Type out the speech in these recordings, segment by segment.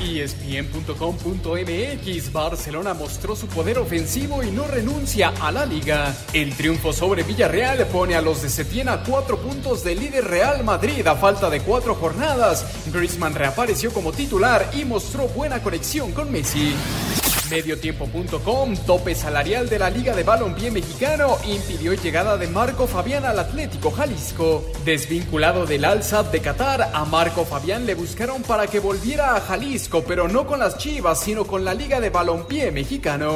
ESPN.com.mx Barcelona mostró su poder ofensivo y no renuncia a la liga. El triunfo sobre Villarreal pone a los de Setién a cuatro puntos del líder Real Madrid a falta de cuatro jornadas. Griezmann reapareció como titular y mostró buena conexión con Messi. Mediotiempo.com, tope salarial de la Liga de Balompié Mexicano, impidió llegada de Marco Fabián al Atlético Jalisco. Desvinculado del Al de Qatar, a Marco Fabián le buscaron para que volviera a Jalisco, pero no con las Chivas, sino con la Liga de Balompié Mexicano.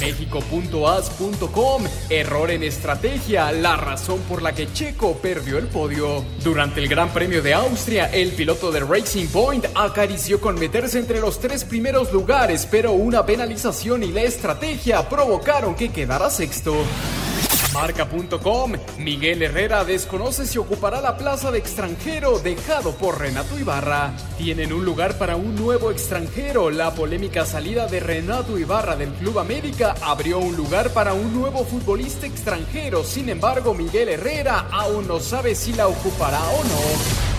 México.as.com, error en estrategia, la razón por la que Checo perdió el podio. Durante el Gran Premio de Austria, el piloto de Racing Point acarició con meterse entre los tres primeros lugares, pero una penalización y la estrategia provocaron que quedara sexto. Marca.com, Miguel Herrera desconoce si ocupará la plaza de extranjero dejado por Renato Ibarra. Tienen un lugar para un nuevo extranjero. La polémica salida de Renato Ibarra del Club América abrió un lugar para un nuevo futbolista extranjero. Sin embargo, Miguel Herrera aún no sabe si la ocupará o no.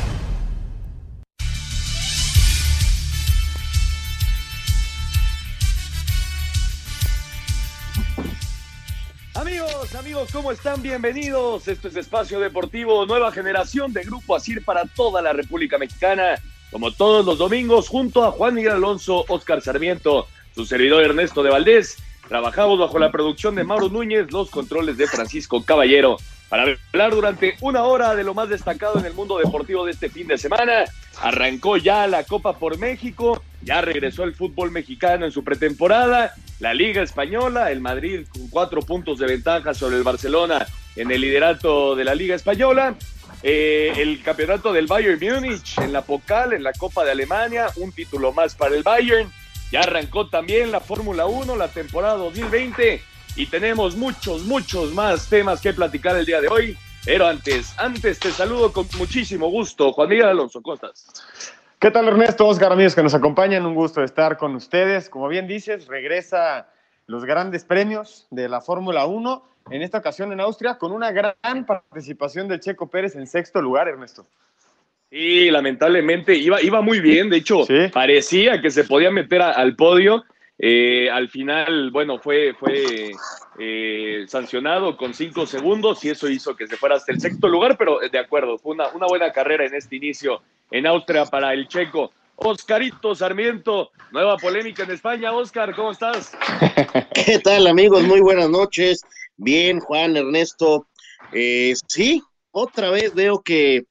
Amigos, amigos, ¿cómo están? Bienvenidos. Esto es Espacio Deportivo, nueva generación de Grupo Asir para toda la República Mexicana. Como todos los domingos, junto a Juan Miguel Alonso, Oscar Sarmiento, su servidor Ernesto de Valdés. Trabajamos bajo la producción de Mauro Núñez, los controles de Francisco Caballero para hablar durante una hora de lo más destacado en el mundo deportivo de este fin de semana. Arrancó ya la Copa por México, ya regresó el fútbol mexicano en su pretemporada, la Liga Española, el Madrid con cuatro puntos de ventaja sobre el Barcelona en el liderato de la Liga Española. Eh, el campeonato del Bayern Múnich en la Pocal, en la Copa de Alemania, un título más para el Bayern. Ya arrancó también la Fórmula 1, la temporada 2020 y tenemos muchos, muchos más temas que platicar el día de hoy. Pero antes, antes te saludo con muchísimo gusto. Juan Miguel Alonso, ¿cómo estás? ¿Qué tal Ernesto? Oscar, amigos que nos acompañan, un gusto estar con ustedes. Como bien dices, regresa los grandes premios de la Fórmula 1, en esta ocasión en Austria, con una gran participación del Checo Pérez en sexto lugar, Ernesto. Sí, lamentablemente iba, iba muy bien, de hecho, parecía que se podía meter al podio eh, al final, bueno, fue, fue eh, sancionado con cinco segundos y eso hizo que se fuera hasta el sexto lugar, pero de acuerdo, fue una, una buena carrera en este inicio en Austria para el checo. Oscarito Sarmiento, nueva polémica en España. Oscar, ¿cómo estás? ¿Qué tal, amigos? Muy buenas noches. Bien, Juan, Ernesto. Eh, sí, otra vez veo que,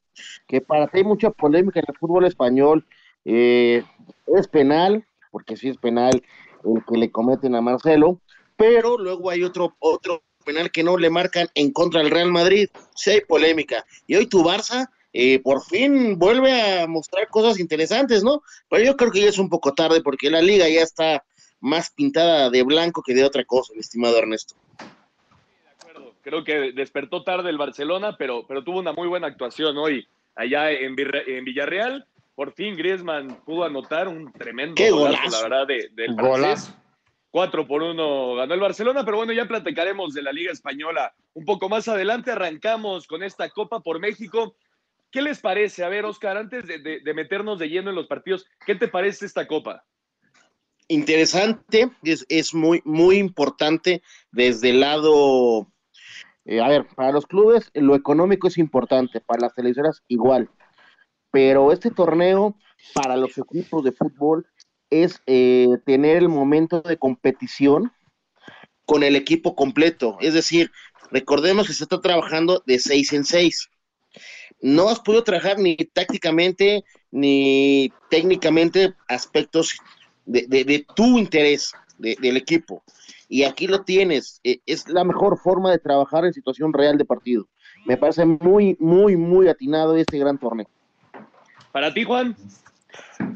que para ti hay mucha polémica en el fútbol español. es penal, porque sí es penal el que le cometen a Marcelo, pero luego hay otro, otro penal que no le marcan en contra del Real Madrid. Sí hay polémica. Y hoy tu Barça eh, por fin vuelve a mostrar cosas interesantes, ¿no? Pero yo creo que ya es un poco tarde porque la liga ya está más pintada de blanco que de otra cosa, mi estimado Ernesto. de acuerdo. Creo que despertó tarde el Barcelona, pero, pero tuvo una muy buena actuación hoy allá en, en Villarreal por fin Griezmann pudo anotar un tremendo golazo, la verdad, de, del francés. 4 por 1 ganó el Barcelona, pero bueno, ya platicaremos de la Liga Española un poco más adelante. Arrancamos con esta Copa por México. ¿Qué les parece? A ver, Oscar, antes de, meternos de lleno en los partidos, ¿qué te parece esta Copa? Interesante, es, muy, muy importante desde el lado, eh, a ver, para los clubes lo económico es importante, para las televisoras igual pero este torneo para los equipos de fútbol es eh, tener el momento de competición con el equipo completo. Es decir, recordemos que se está trabajando de seis en seis. No has podido trabajar ni tácticamente ni técnicamente aspectos de, tu interés del equipo. Y aquí lo tienes. E, es la mejor forma de trabajar en situación real de partido. Me parece muy, muy, muy atinado este gran torneo. Para ti, Juan.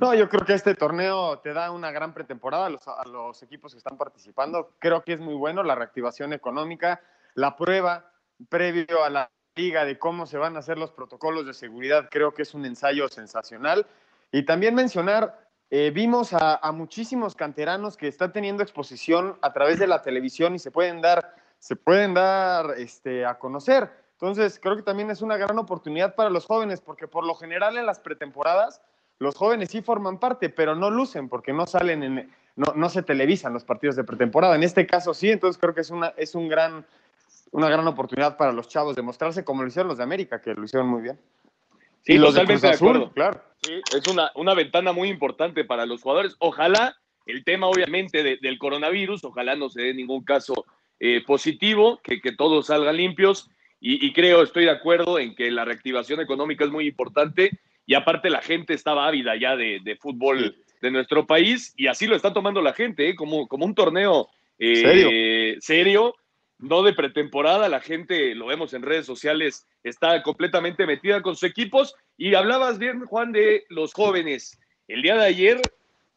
No, yo creo que este torneo te da una gran pretemporada a los, equipos que están participando. Creo que es muy bueno la reactivación económica, la prueba previo a la liga, de cómo se van a hacer los protocolos de seguridad, creo que es un ensayo sensacional. Y también mencionar, eh, vimos a, a, muchísimos canteranos que están teniendo exposición a través de la televisión y se pueden dar, se pueden dar este, a conocer. Entonces, creo que también es una gran oportunidad para los jóvenes, porque por lo general en las pretemporadas, los jóvenes sí forman parte, pero no lucen porque no salen en, no, no se televisan los partidos de pretemporada. En este caso sí, entonces creo que es una, es un gran, una gran oportunidad para los chavos de mostrarse como lo hicieron los de América, que lo hicieron muy bien. Sí, y los totalmente de, de acuerdo. claro. Sí, es una, una ventana muy importante para los jugadores. Ojalá el tema, obviamente, de, del coronavirus, ojalá no se dé ningún caso eh, positivo, que, que, todos salgan limpios. Y, y, creo, estoy de acuerdo en que la reactivación económica es muy importante. Y aparte, la gente estaba ávida ya de, de fútbol de nuestro país. Y así lo está tomando la gente, ¿eh? como, como un torneo eh, ¿Serio? serio no de pretemporada, la gente, lo vemos en redes sociales, está completamente metida con sus equipos. Y hablabas bien, Juan, de los jóvenes. El día de ayer,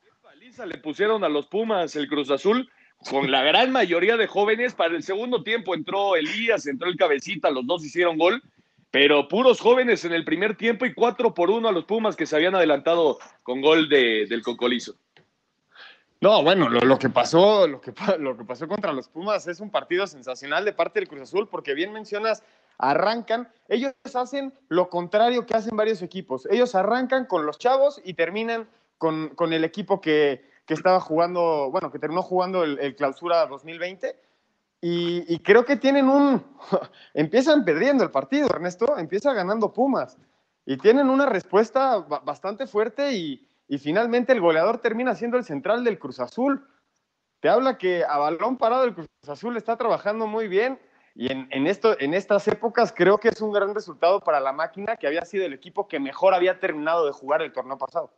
¿qué paliza le pusieron a los Pumas el Cruz Azul? Con la gran mayoría de jóvenes, para el segundo tiempo entró Elías, entró el Cabecita, los dos hicieron gol, pero puros jóvenes en el primer tiempo y cuatro por uno a los Pumas que se habían adelantado con gol de, del Cocolizo. No, bueno, lo, que pasó, lo que, lo que pasó contra los Pumas es un partido sensacional de parte del Cruz Azul, porque bien mencionas, arrancan, ellos hacen lo contrario que hacen varios equipos. Ellos arrancan con los chavos y terminan con, con el equipo que, que, estaba jugando, bueno, que terminó jugando el, el clausura 2020. Y, y, creo que tienen un. empiezan perdiendo el partido, Ernesto, empieza ganando Pumas. Y tienen una respuesta bastante fuerte y, y finalmente el goleador termina siendo el central del Cruz Azul. Te habla que a balón parado el Cruz Azul está trabajando muy bien y en, en, esto, en estas épocas creo que es un gran resultado para la máquina que había sido el equipo que mejor había terminado de jugar el torneo pasado.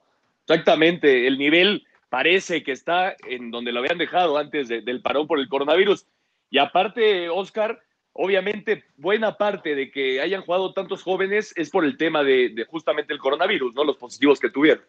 Exactamente, el nivel parece que está en donde lo habían dejado antes de, del parón por el coronavirus. Y aparte, Oscar, obviamente buena parte de que hayan jugado tantos jóvenes es por el tema de, de justamente el coronavirus, ¿no? Los positivos que tuvieron.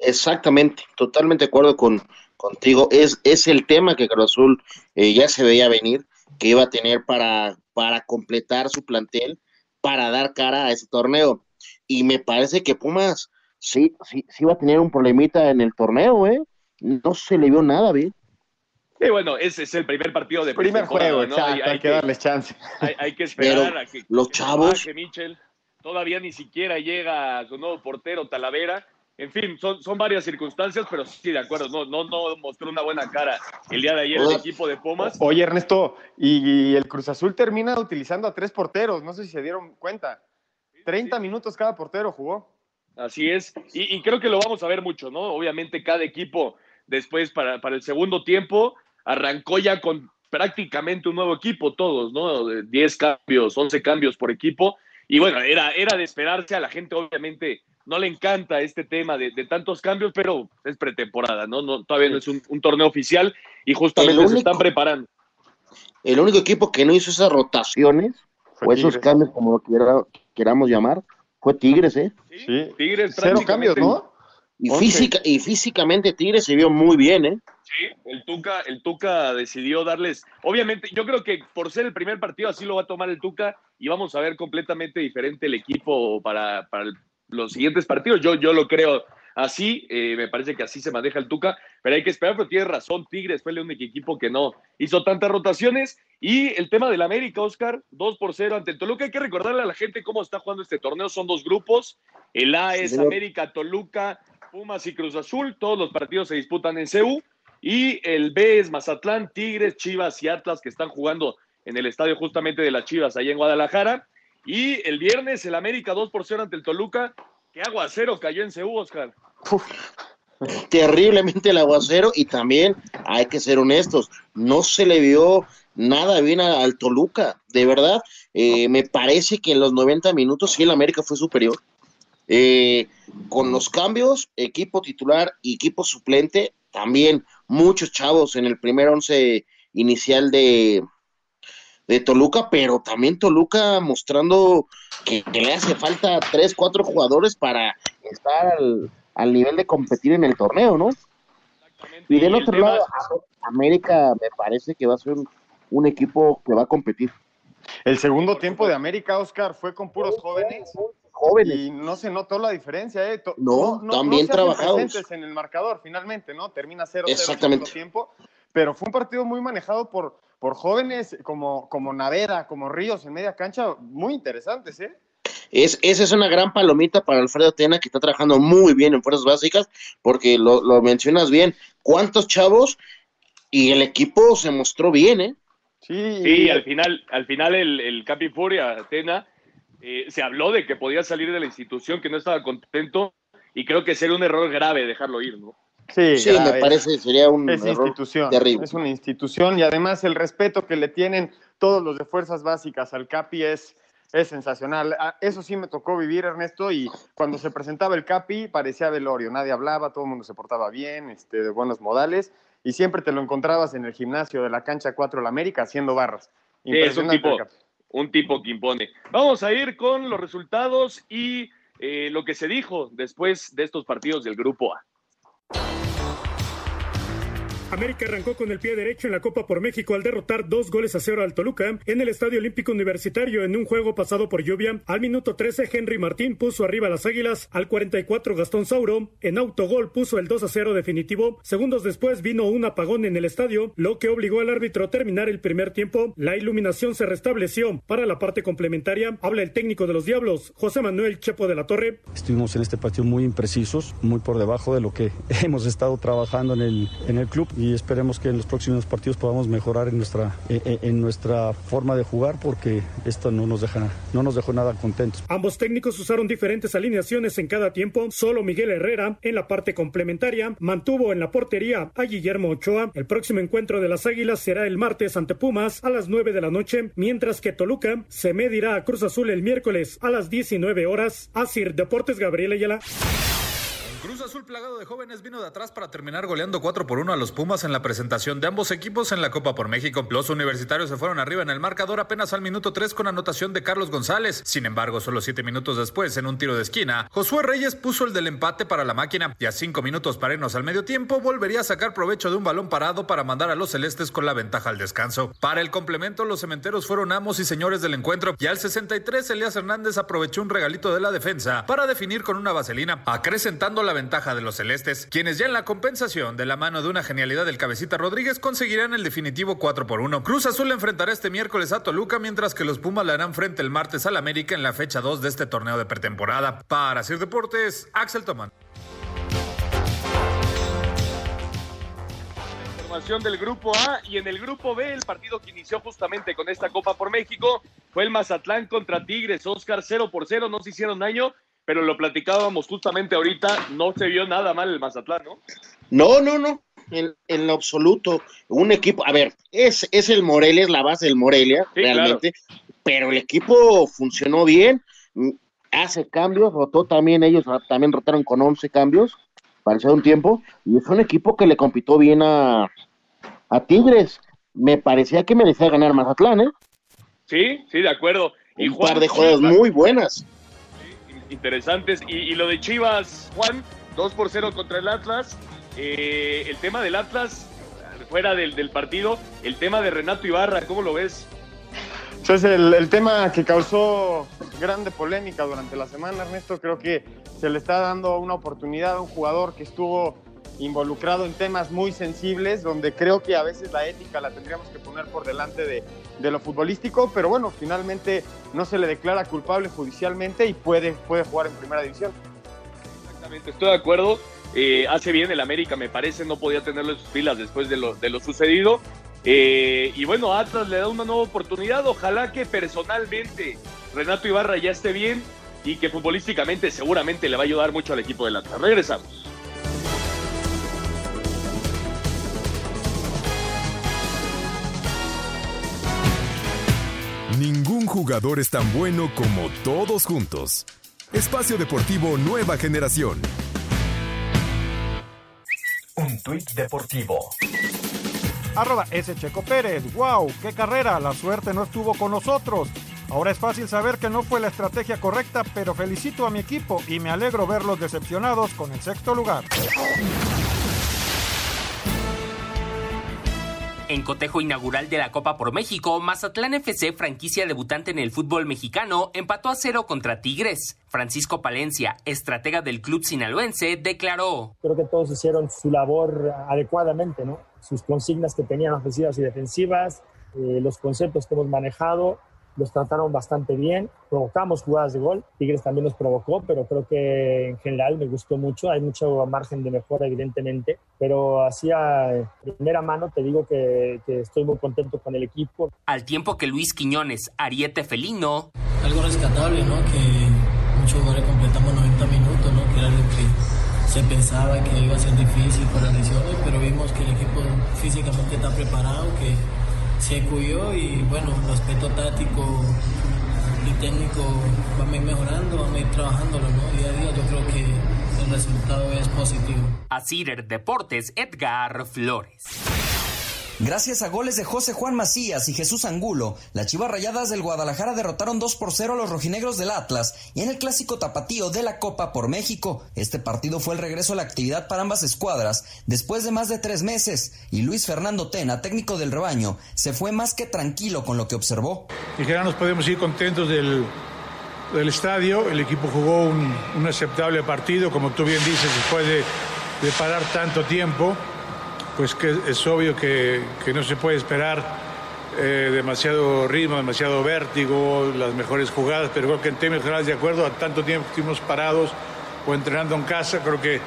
Exactamente, totalmente de acuerdo con, contigo. Es, es el tema que Cruz Azul eh, ya se veía venir, que iba a tener para, para completar su plantel, para dar cara a ese torneo. Y me parece que Pumas sí, sí, sí va a tener un problemita en el torneo, ¿eh? No se le vio nada, ¿ve? Sí, bueno, ese es el primer partido de primer juego, ¿no? Exacto, hay, hay, que, darles chance. Hay, hay que esperar Pero a que los chavos que Mitchell todavía ni siquiera llega a su nuevo portero Talavera en fin, son, son varias circunstancias, pero sí, de acuerdo, no, no, no mostró una buena cara el día de ayer el equipo de Pumas. Oye, Ernesto, y el Cruz Azul termina utilizando a tres porteros, no sé si se dieron cuenta. 30 sí. minutos cada portero jugó. Así es, y, y, creo que lo vamos a ver mucho, ¿no? Obviamente cada equipo después para, para el segundo tiempo arrancó ya con prácticamente un nuevo equipo, todos, ¿no? 10 cambios, 11 cambios por equipo, y bueno, era, era de esperarse a la gente, obviamente no le encanta este tema de, de, tantos cambios, pero es pretemporada, ¿no? no todavía no es un, un, torneo oficial y justamente único, se están preparando. El único equipo que no hizo esas rotaciones fue o esos cambios, como lo quiera, queramos llamar, fue Tigres, ¿eh? Sí, Tigres Cero cambios, ¿no? Y, física, y físicamente Tigres se vio muy bien, ¿eh? Sí, el Tuca, el Tuca decidió darles, obviamente, yo creo que por ser el primer partido así lo va a tomar el Tuca y vamos a ver completamente diferente el equipo para, para el los siguientes partidos. Yo, yo lo creo así, eh, me parece que así se maneja el Tuca, pero hay que esperar, pero tiene razón, Tigres fue el único equipo que no hizo tantas rotaciones. Y el tema del América, Oscar, 2 por 0 ante el Toluca. Hay que recordarle a la gente cómo está jugando este torneo. Son dos grupos. El A es América, Toluca, Pumas y Cruz Azul. Todos los partidos se disputan en CEU. Y el B es Mazatlán, Tigres, Chivas y Atlas que están jugando en el estadio justamente de las Chivas, allá en Guadalajara. Y el viernes el América 2 por 0 ante el Toluca. ¿Qué aguacero cayó en Ceú, Oscar? Terriblemente el aguacero y también hay que ser honestos, no se le vio nada bien al Toluca, de verdad. Eh, me parece que en los 90 minutos sí el América fue superior. Eh, con los cambios, equipo titular y equipo suplente, también muchos chavos en el primer once inicial de, de Toluca, pero también Toluca mostrando que, que, le hace falta tres, cuatro jugadores para estar al, al nivel de competir en el torneo, ¿no? Y del otro lado, América me parece que va a ser un, un, equipo que va a competir. El segundo tiempo de América, Oscar, fue con puros jóvenes. Jóvenes. Y no se notó la diferencia, ¿eh? To- No, también hacen trabajados. presentes en el marcador, finalmente, ¿no? Termina 0-0 el Exactamente. segundo tiempo. Pero fue un partido muy manejado por, por jóvenes como, como Navera, como Ríos en media cancha, muy interesantes, ¿eh? Es, esa es una gran palomita para Alfredo Tena, que está trabajando muy bien en fuerzas básicas, porque lo, lo mencionas bien. ¿Cuántos chavos? Y el equipo se mostró bien, ¿eh? Sí, Sí, al final, al final el, el Capi Furia, Atena, eh, se habló de que podía salir de la institución, que no estaba contento, y creo que sería un error grave dejarlo ir, ¿no? Sí, me parece, sería un Es error institución, terrible. es una institución y además el respeto que le tienen todos los de fuerzas básicas al Capi es, es sensacional. Ah, Eso sí me tocó vivir, Ernesto, y cuando se presentaba el Capi parecía velorio, nadie hablaba, todo el mundo se portaba bien, este, de buenos modales, y siempre te lo encontrabas en el gimnasio de la cancha 4 de la América haciendo barras. Sí, es un Impresionante tipo, un tipo que impone. Vamos a ir con los resultados y eh, lo que se dijo después de estos partidos del Grupo A. América arrancó con el pie derecho en la Copa por México al derrotar dos goles a cero al Toluca en el Estadio Olímpico Universitario en un juego pasado por lluvia. Al minuto 13, Henry Martín puso arriba las Águilas. Al 44, Gastón Sauro en autogol puso el 2 a 0 definitivo. Segundos después vino un apagón en el estadio, lo que obligó al árbitro a terminar el primer tiempo. La iluminación se restableció. Para la parte complementaria, habla el técnico de los Diablos, José Manuel Chepo de la Torre. Estuvimos en este partido muy imprecisos, muy por debajo de lo que hemos estado trabajando en el, en el club esperemos que en los próximos partidos podamos mejorar en nuestra, en nuestra forma de jugar porque esto no nos, deja, no nos dejó nada contentos. Ambos técnicos usaron diferentes alineaciones en cada tiempo. Solo Miguel Herrera, en la parte complementaria, mantuvo en la portería a Guillermo Ochoa. El próximo encuentro de las Águilas será el martes ante Pumas a las 9 de la noche, mientras que Toluca se medirá a Cruz Azul el miércoles a las 19 horas. Asir Deportes Gabriel Ayala. Cruz Azul plagado de jóvenes vino de atrás para terminar goleando 4 por 1 a los Pumas en la presentación de ambos equipos en la Copa por México. Los universitarios se fueron arriba en el marcador apenas al minuto 3 con anotación de Carlos González. Sin embargo, solo 7 minutos después, en un tiro de esquina, Josué Reyes puso el del empate para la máquina y a 5 minutos para irnos al medio tiempo volvería a sacar provecho de un balón parado para mandar a los celestes con la ventaja al descanso. Para el complemento, los cementeros fueron amos y señores del encuentro y al 63 Elías Hernández aprovechó un regalito de la defensa para definir con una vaselina, acrecentando la ventaja de los celestes, quienes ya en la compensación de la mano de una genialidad del cabecita Rodríguez conseguirán el definitivo 4 por 1. Cruz Azul enfrentará este miércoles a Toluca, mientras que los Pumas le harán frente el martes al América en la fecha 2 de este torneo de pretemporada. Para Sir Deportes, Axel Tomán. Del Grupo A y en el Grupo B, el partido que inició justamente con esta Copa por México fue el Mazatlán contra Tigres. Oscar 0 por 0, no se hicieron daño, pero lo platicábamos justamente ahorita, no se vio nada mal el Mazatlán, ¿no? No, no, no, en, en lo absoluto. Un equipo, a ver, es, es el Morelia, es la base del Morelia, Sí, realmente, pero el equipo funcionó bien, mm, hace cambios, rotó también, ellos también rotaron con 11 cambios, pareció un tiempo, y es un equipo que le compitió bien a, a Tigres. Me parecía que merecía ganar Mazatlán, ¿eh? Sí, sí, de acuerdo. Y Un Juan par de jugadas muy buenas. Interesantes. Y, lo de Chivas, Juan, 2 por 0 contra el Atlas. Eh, el tema del Atlas, fuera del, del partido, el tema de Renato Ibarra, ¿cómo lo ves? Ese es el, el tema que causó grande polémica durante la semana, Ernesto. Creo que se le está dando una oportunidad a un jugador que estuvo involucrado en temas muy sensibles, donde creo que a veces la ética la tendríamos que poner por delante de, lo futbolístico, pero bueno, finalmente no se le declara culpable judicialmente y puede, puede jugar en primera división. Exactamente, estoy de acuerdo. Eh, hace bien el América, me parece, no podía tenerlo en sus filas después de lo, de lo sucedido. Eh, y bueno, Atlas le da una nueva oportunidad. Ojalá que personalmente Renato Ibarra ya esté bien y que futbolísticamente seguramente le va a ayudar mucho al equipo del Atlas. Regresamos. Ningún jugador es tan bueno como todos juntos. Espacio Deportivo Nueva Generación. Un tuit deportivo. Arroba S. Checo Pérez. ¡Wow! ¡Qué carrera! La suerte no estuvo con nosotros. Ahora es fácil saber que no fue la estrategia correcta, pero felicito a mi equipo y me alegro verlos decepcionados con el sexto lugar. En cotejo inaugural de la Copa por México, Mazatlán FC, franquicia debutante en el fútbol mexicano, empató a cero contra Tigres. Francisco Palencia, estratega del club sinaloense, declaró. Creo que todos hicieron su labor adecuadamente, ¿no? Sus consignas que tenían ofensivas y defensivas, eh, los conceptos que hemos manejado, los trataron bastante bien, provocamos jugadas de gol, Tigres también nos provocó, pero creo que en general me gustó mucho, hay mucho margen de mejora evidentemente, pero así a primera mano te digo que, que estoy muy contento con el equipo. Al tiempo que Luis Quiñones, Ariete Felino. Algo rescatable, ¿no? Que muchos jugadores completamos 90 minutos, ¿no? Que era algo que se pensaba que iba a ser difícil por las lesiones, pero vimos que el equipo físicamente está preparado, que se cuidó y bueno, el aspecto táctico y técnico va a ir mejorando, vamos a ir trabajándolo, ¿no? Día a día yo creo que el resultado es positivo. A Deportes, Edgar Flores. Gracias a goles de José Juan Macías y Jesús Angulo, las Chivas Rayadas del Guadalajara derrotaron 2 por 0 a los rojinegros del Atlas y en el clásico tapatío de la Copa por México. Este partido fue el regreso a la actividad para ambas escuadras después de más de tres meses y Luis Fernando Tena, técnico del rebaño, se fue más que tranquilo con lo que observó. Y nos podemos ir contentos del, del estadio. El equipo jugó un, un, aceptable partido, como tú bien dices, después de, de parar tanto tiempo pues que es obvio que, no se puede esperar eh, demasiado ritmo, demasiado vértigo, las mejores jugadas, pero creo que en términos generales, de acuerdo a tanto tiempo que estuvimos parados o entrenando en casa, creo que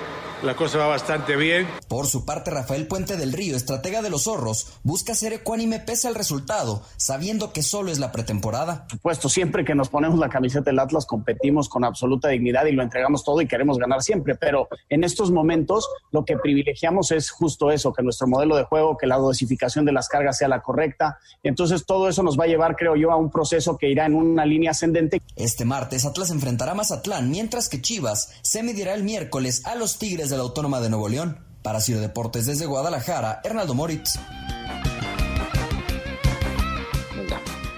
la cosa va bastante bien. Por su parte, Rafael Puente del Río, estratega de los zorros, busca ser ecuánime pese al resultado, sabiendo que solo es la pretemporada. Por supuesto, siempre que nos ponemos la camiseta del Atlas competimos con absoluta dignidad y lo entregamos todo y queremos ganar siempre, pero en estos momentos lo que privilegiamos es justo eso, que nuestro modelo de juego, que la dosificación de las cargas sea la correcta. Entonces todo eso nos va a llevar, creo yo, a un proceso que irá en una línea ascendente. Este martes Atlas enfrentará a Mazatlán, mientras que Chivas se medirá el miércoles a los Tigres de la Autónoma de Nuevo León. Para Ciro Deportes desde Guadalajara, Hernaldo Moritz.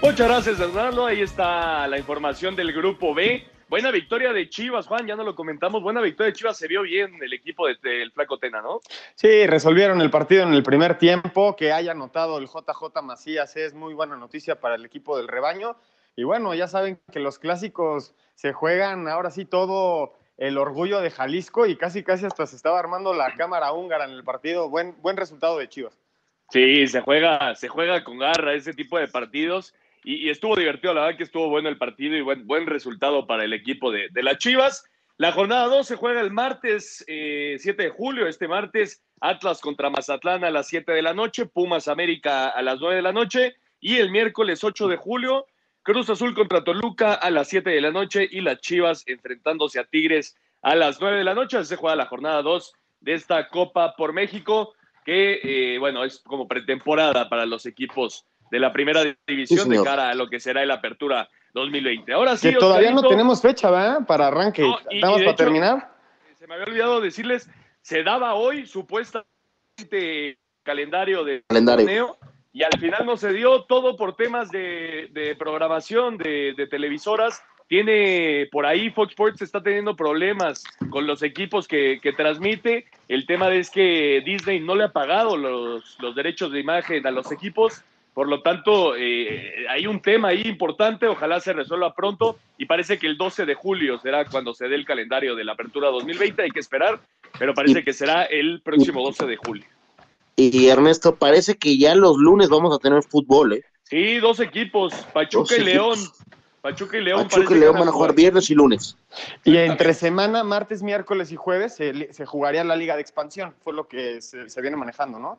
Muchas gracias, Hernaldo. Ahí está la información del grupo B. Buena victoria de Chivas, Juan, ya no lo comentamos. Buena victoria de Chivas, se vio bien el equipo del de, Flaco Tena, ¿no? Sí, resolvieron el partido en el primer tiempo. Que haya anotado el JJ Macías es muy buena noticia para el equipo del rebaño. Y bueno, ya saben que los clásicos se juegan ahora sí todo el orgullo de Jalisco y casi casi hasta se estaba armando la cámara húngara en el partido. Buen, buen resultado de Chivas. Sí, se juega, se juega con garra ese tipo de partidos y, estuvo divertido, la verdad que estuvo bueno el partido y buen, buen resultado para el equipo de, las Chivas. La jornada 2 se juega el martes 7 eh, de julio, este martes, Atlas contra Mazatlán a las 7 de la noche, Pumas América a las 9 de la noche y el miércoles 8 de julio Cruz Azul contra Toluca a las 7 de la noche y las Chivas enfrentándose a Tigres a las 9 de la noche. Se juega la jornada 2 de esta Copa por México, que, eh, bueno, es como pretemporada para los equipos de la primera división de cara a lo que será el Apertura 2020. Ahora sí. Que todavía no tenemos fecha, ¿verdad? Para arranque. ¿Estamos para terminar? Se me había olvidado decirles, se daba hoy supuestamente calendario de calendario. torneo y al final no se dio todo por temas de, programación de, televisoras. Tiene por ahí Fox Sports está teniendo problemas con los equipos que, transmite. El tema es que Disney no le ha pagado los, derechos de imagen a los equipos. Por lo tanto, eh, hay un tema ahí importante. Ojalá se resuelva pronto. Y parece que el 12 de julio será cuando se dé el calendario de la apertura 2020. Hay que esperar, pero parece que será el próximo 12 de julio. Y Ernesto, parece que ya los lunes vamos a tener fútbol, ¿eh? Sí, dos equipos, Pachuca y León. Pachuca y León. Pachuca y León van a jugar viernes y lunes. Y entre semana, martes, miércoles y jueves, se, jugaría la Liga de Expansión. Fue lo que se, viene manejando, ¿no?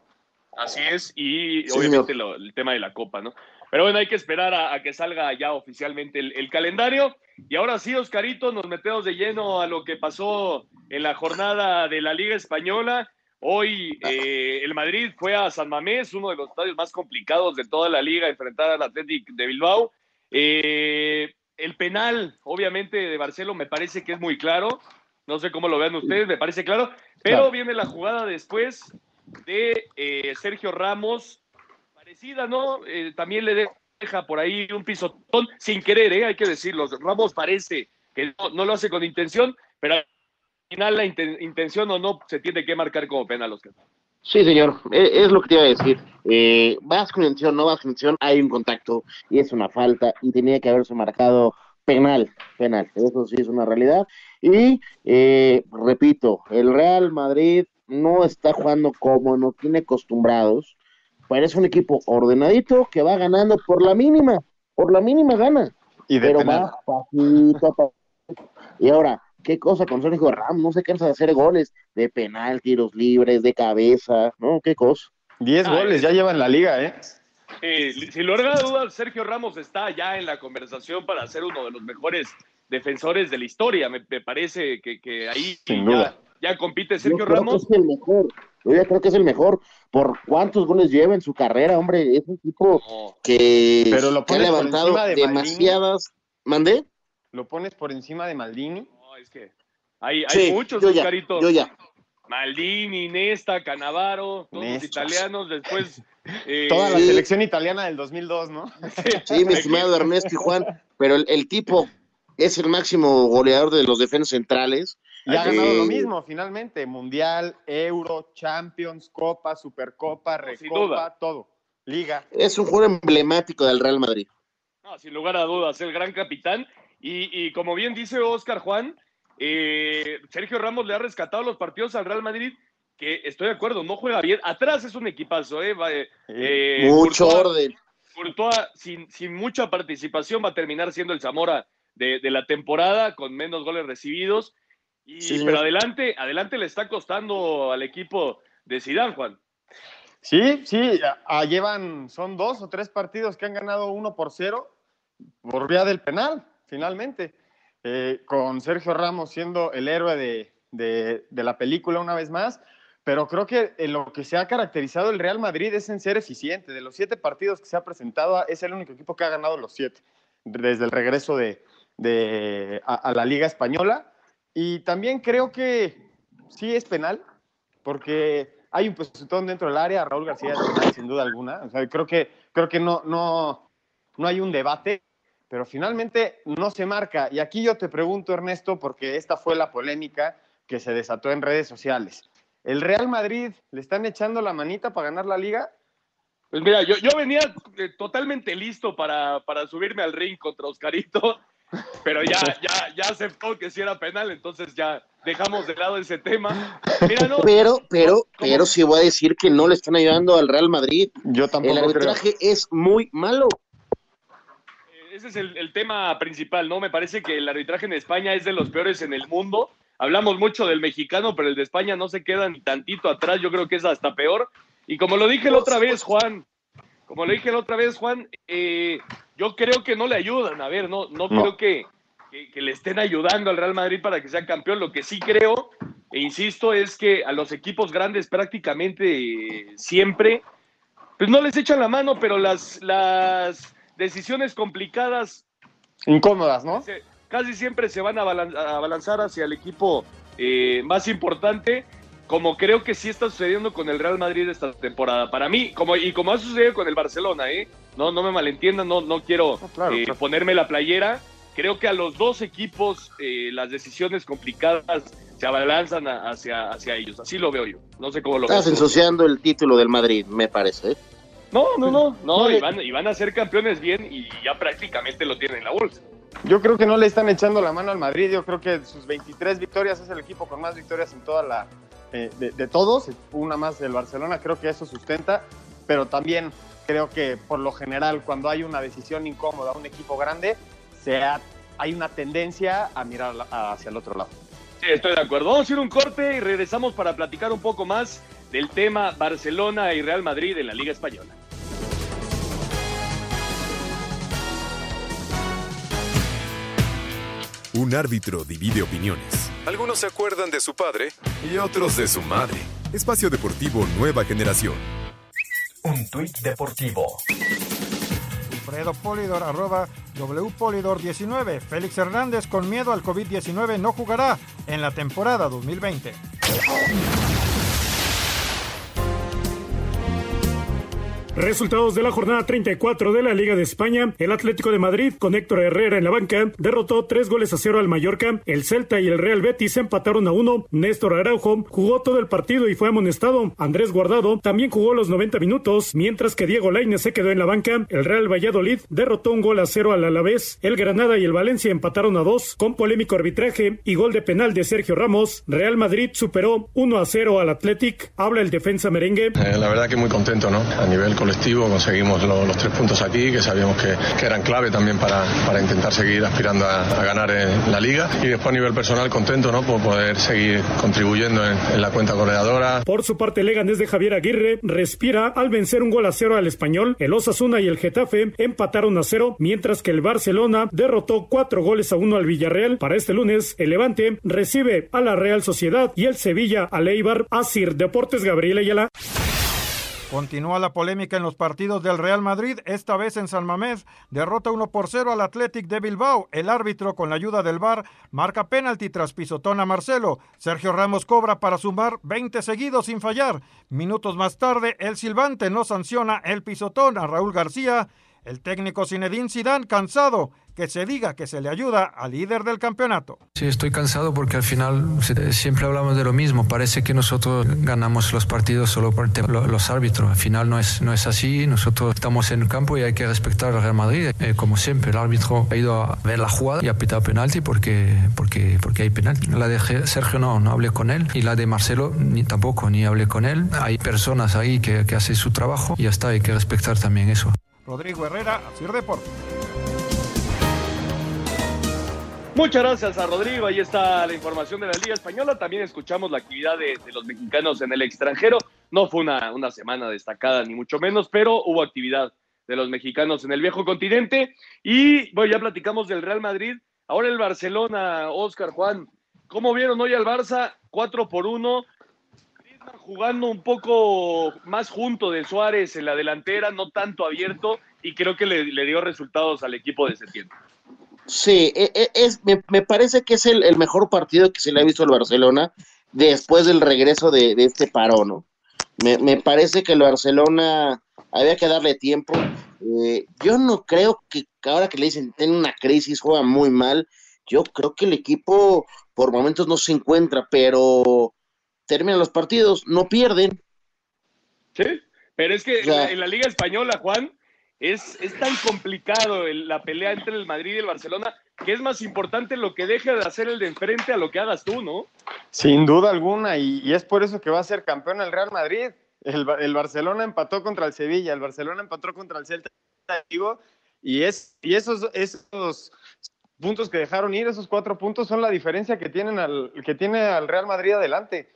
Así es, y obviamente el tema de la Copa, ¿no? Pero bueno, hay que esperar a, que salga ya oficialmente el, el, calendario. Y ahora sí, Oscarito, nos metemos de lleno a lo que pasó en la jornada de la Liga Española. Hoy eh, el Madrid fue a San Mamés, uno de los estadios más complicados de toda la liga, enfrentar al Athletic de Bilbao. Eh, el penal, obviamente, de Barcelona me parece que es muy claro. No sé cómo lo vean ustedes, me parece claro. Pero viene la jugada después de eh, Sergio Ramos, parecida, ¿no? también le deja por ahí un pisotón, sin querer, hay que decirlo. Ramos parece que no, no lo hace con intención, pero final la intención o no se tiene que marcar como penal, Oscar. Sí, señor, e, es, lo que te iba a decir. Eh, vas con intención, no vas con intención, hay un contacto y es una falta y tenía que haberse marcado penal, penal, eso sí es una realidad. Y eh, repito, el Real Madrid no está jugando como no tiene acostumbrados, pero es un equipo ordenadito que va ganando por la mínima, por la mínima gana. Y pero va pasito, Y ahora, qué cosa con Sergio Ramos, no se cansa de hacer goles de penal, tiros libres, de cabeza, ¿no? Qué cosa. Diez goles, ya lleva en la liga, ¿eh? Eh, sin lugar a dudas, Sergio Ramos está ya en la conversación para ser uno de los mejores defensores de la historia. Me, parece que, ahí ya, compite Sergio Ramos. es el mejor. Yo ya creo que es el mejor. ¿Por cuántos goles lleva en su carrera, hombre? Es un tipo que, Pero lo ha levantado demasiadas. ¿Mandé? ¿Lo pones por encima de Maldini? No, es que hay, hay muchos, yo yo ya. Maldini, Nesta, Canavaro, todos los italianos, después... Eh, Toda la selección italiana del 2002, ¿no? Sí, mi estimado Ernesto y Juan, pero el, tipo es el máximo goleador de los defensas centrales. Y ha ganado lo mismo, finalmente, Mundial, Euro, Champions, Copa, Supercopa, Recopa, todo, Liga. Es un jugador emblemático del Real Madrid. No, sin lugar a dudas, el gran capitán. Y, y como bien dice Oscar Juan, eh, Sergio Ramos le ha rescatado los partidos al Real Madrid, que estoy de acuerdo, no juega bien. Atrás es un equipazo, ¿eh? eh Mucho orden. sin, sin, mucha participación, va a terminar siendo el Zamora de, la temporada, con menos goles recibidos. Y, pero adelante, adelante le está costando al equipo de Zidane, Juan. Sí, sí, llevan, son dos o tres partidos que han ganado uno por cero por vía del penal, finalmente. Eh, con Sergio Ramos siendo el héroe de, la película una vez más, pero creo que en lo que se ha caracterizado el Real Madrid es en ser eficiente. De los siete partidos que se ha presentado, es el único equipo que ha ganado los siete desde el regreso de, a, la Liga Española. Y también creo que sí es penal, porque hay un positón dentro del área, Raúl García sin duda alguna. creo que, creo que no, no, no hay un debate pero finalmente no se marca. Y aquí yo te pregunto, Ernesto, porque esta fue la polémica que se desató en redes sociales. ¿El Real Madrid le están echando la manita para ganar la liga? Pues mira, yo, yo venía eh, totalmente listo para, para subirme al ring contra Oscarito, pero ya, ya, ya aceptó que si era penal, entonces ya dejamos de lado ese tema. pero, pero, pero sí voy a decir que no le están ayudando al Real Madrid. Yo tampoco. El arbitraje es muy malo ese es el, tema principal, ¿no? Me parece que el arbitraje en España es de los peores en el mundo. Hablamos mucho del mexicano, pero el de España no se queda ni tantito atrás. Yo creo que es hasta peor. Y como lo dije la otra vez, Juan, como lo dije la otra vez, Juan, eh, yo creo que no le ayudan. A ver, no, no, creo que, que, le estén ayudando al Real Madrid para que sea campeón. Lo que sí creo, e insisto, es que a los equipos grandes prácticamente siempre, pues no les echan la mano, pero las, las decisiones complicadas. Incómodas, ¿no? Casi siempre se van a, balanzar hacia el equipo eh, más importante, como creo que sí está sucediendo con el Real Madrid esta temporada. Para mí, como, y como ha sucedido con el Barcelona, ¿eh? No, no me malentiendan, no, no quiero eh, ponerme la playera. Creo que a los dos equipos eh, las decisiones complicadas se abalanzan hacia, hacia ellos. Así lo veo yo. No sé cómo lo Estás ensuciando el título del Madrid, me parece. No, no, no, no, y van, y van a ser campeones bien y ya prácticamente lo tienen en la bolsa. Yo creo que no le están echando la mano al Madrid. Yo creo que sus 23 victorias es el equipo con más victorias en toda la. Eh, de, todos, una más del Barcelona. Creo que eso sustenta, pero también creo que por lo general, cuando hay una decisión incómoda a un equipo grande, sea, hay una tendencia a mirar hacia el otro lado. Sí, estoy de acuerdo. Vamos a ir un corte y regresamos para platicar un poco más del tema Barcelona y Real Madrid en la Liga Española. Un árbitro divide opiniones. Algunos se acuerdan de su padre y otros de su madre. Espacio Deportivo Nueva Generación. Un tuit deportivo. Alfredo Polidor, arroba WPolidor19. Félix Hernández con miedo al COVID-19 no jugará en la temporada 2020. Resultados de la jornada 34 de la Liga de España. El Atlético de Madrid, con Héctor Herrera en la banca, derrotó tres goles a cero al Mallorca. El Celta y el Real Betis empataron a uno. Néstor Araujo jugó todo el partido y fue amonestado. Andrés Guardado también jugó los 90 minutos, mientras que Diego Lainez se quedó en la banca. El Real Valladolid derrotó un gol a cero al Alavés. El Granada y el Valencia empataron a dos, con polémico arbitraje y gol de penal de Sergio Ramos. Real Madrid superó 1 a 0 al Athletic. Habla el defensa merengue. Eh, la verdad que muy contento, ¿no? A nivel colectivo conseguimos los tres puntos aquí, que sabíamos que, que eran clave también para, para intentar seguir aspirando a, a ganar en la liga. Y después a nivel personal contento, ¿no? Por poder seguir contribuyendo en, en la cuenta goleadora. Por su parte, Leganés de Javier Aguirre respira al vencer un gol a cero al español. El Osasuna y el Getafe empataron a cero, mientras que el Barcelona derrotó cuatro goles a uno al Villarreal. Para este lunes, el Levante recibe a la Real Sociedad y el Sevilla a Leibar. Asir Deportes Gabriel Ayala. Continúa la polémica en los partidos del Real Madrid, esta vez en San Mamés. Derrota 1 por 0 al Athletic de Bilbao. El árbitro, con la ayuda del VAR, marca penalti tras pisotón a Marcelo. Sergio Ramos cobra para sumar 20 seguidos sin fallar. Minutos más tarde, el silbante no sanciona el pisotón a Raúl García. El técnico Zinedine Zidane cansado que se diga que se le ayuda al líder del campeonato. Sí, estoy cansado porque al final siempre hablamos de lo mismo. Parece que nosotros ganamos los partidos solo por los árbitros. Al final no es, no es así. Nosotros estamos en el campo y hay que respetar al Real Madrid. Eh, como siempre, el árbitro ha ido a ver la jugada y ha pitado penalti porque, porque, porque hay penalti. La de Sergio no, no hablé con él y la de Marcelo ni tampoco, ni hablé con él. Hay personas ahí que, que hacen su trabajo y ya está, hay que respetar también eso. Rodrigo Herrera, Sir Deportes. Muchas gracias a Rodrigo. Ahí está la información de la Liga Española. También escuchamos la actividad de, los mexicanos en el extranjero. No fue una, una, semana destacada, ni mucho menos, pero hubo actividad de los mexicanos en el viejo continente. Y bueno, ya platicamos del Real Madrid. Ahora el Barcelona, Oscar Juan. ¿Cómo vieron hoy al Barça? 4 por 1. Jugando un poco más junto de Suárez en la delantera, no tanto abierto, y creo que le, le dio resultados al equipo de septiembre. Sí, es, me, me, parece que es el, el, mejor partido que se le ha visto al Barcelona después del regreso de, de este paro, ¿no? Me, me, parece que el Barcelona había que darle tiempo. Eh, yo no creo que ahora que le dicen tiene una crisis, juega muy mal. Yo creo que el equipo por momentos no se encuentra, pero terminan los partidos, no pierden. Sí, pero es que o sea, en, la, en la Liga Española, Juan, es, es, tan complicado la pelea entre el Madrid y el Barcelona que es más importante lo que deje de hacer el de enfrente a lo que hagas tú, ¿no? Sin duda alguna, y, es por eso que va a ser campeón el Real Madrid. El, el, Barcelona empató contra el Sevilla, el Barcelona empató contra el Celta y, es, y esos, puntos que dejaron ir, esos cuatro puntos, son la diferencia que, al, que tiene al Real Madrid adelante.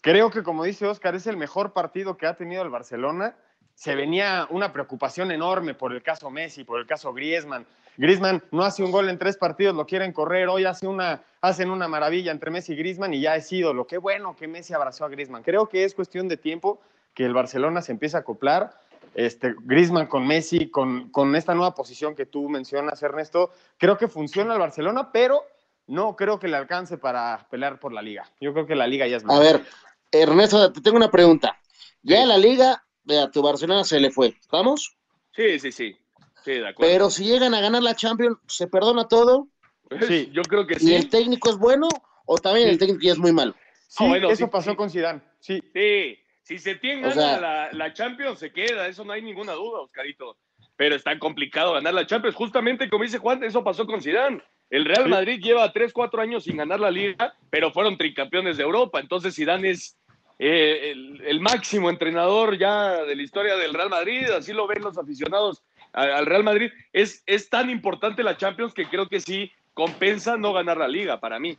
Creo que, como dice Oscar, es el mejor partido que ha tenido el Barcelona se venía una preocupación enorme por el caso Messi, por el caso Griezmann. Griezmann no hace un gol en tres partidos, lo quieren correr, hoy hace una, hacen una maravilla entre Messi y Griezmann y ya es ídolo. Qué bueno que Messi abrazó a Griezmann. Creo que es cuestión de tiempo que el Barcelona se empiece a acoplar. Este, Griezmann con Messi, con, con esta nueva posición que tú mencionas, Ernesto, creo que funciona el Barcelona, pero no creo que le alcance para pelear por la liga. Yo creo que la liga ya es A ver, Ernesto, te tengo una pregunta. Ya en la liga a tu Barcelona se le fue. ¿Estamos? Sí, sí, sí. Sí, de acuerdo. Pero si llegan a ganar la Champions, ¿se perdona todo? Sí, yo creo que sí. ¿Y el técnico es bueno o también sí. el técnico ya es muy malo? Sí, bueno, eso sí, pasó sí. con Zidane. Sí. Sí, si se tiene o sea, la, la, Champions se queda, eso no hay ninguna duda, Oscarito. Pero está complicado ganar la Champions. Justamente como dice Juan, eso pasó con Zidane. El Real Madrid lleva 3, 4 años sin ganar la liga, pero fueron tricampeones de Europa. Entonces Zidane es eh, el, el, máximo entrenador ya de la historia del Real Madrid, así lo ven los aficionados al, al Real Madrid. Es, es, tan importante la Champions que creo que sí compensa no ganar la liga para mí.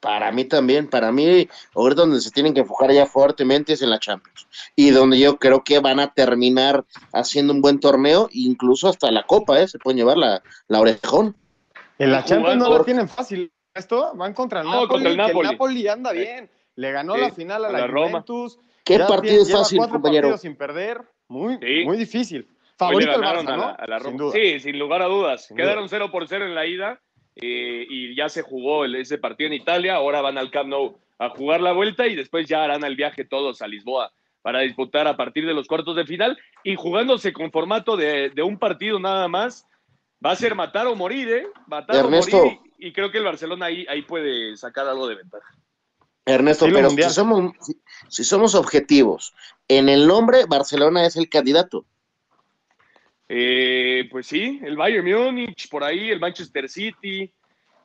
Para mí también, para mí, ahora donde se tienen que enfocar ya fuertemente es en la Champions. Y donde yo creo que van a terminar haciendo un buen torneo, incluso hasta la Copa, ¿eh? Se pueden llevar la, la orejón. En la Champions no lo tienen fácil. Esto van contra el no, Napoli, contra el Napoli. el Napoli anda bien. Le ganó sí, la final a la, la Juventus. Roma. ¿Qué partido es fácil, cuatro compañero? partidos sin perder. Muy, sí. muy difícil. Favorito Barça, a la, a la Roma. Sin sí, sin lugar a dudas. Sin Quedaron 0 por 0 en la ida eh, y ya se jugó el, ese partido en Italia. Ahora van al Camp Nou a jugar la vuelta y después ya harán el viaje todos a Lisboa para disputar a partir de los cuartos de final y jugándose con formato de, un partido nada más. Va a ser matar o morir, ¿eh? Matar o morir. Y, creo que el Barcelona ahí, ahí puede sacar algo de ventaja. Ernesto, pero si somos, si somos objetivos, en el nombre Barcelona es el candidato. Eh, pues sí, el Bayern Múnich, por ahí, el Manchester City.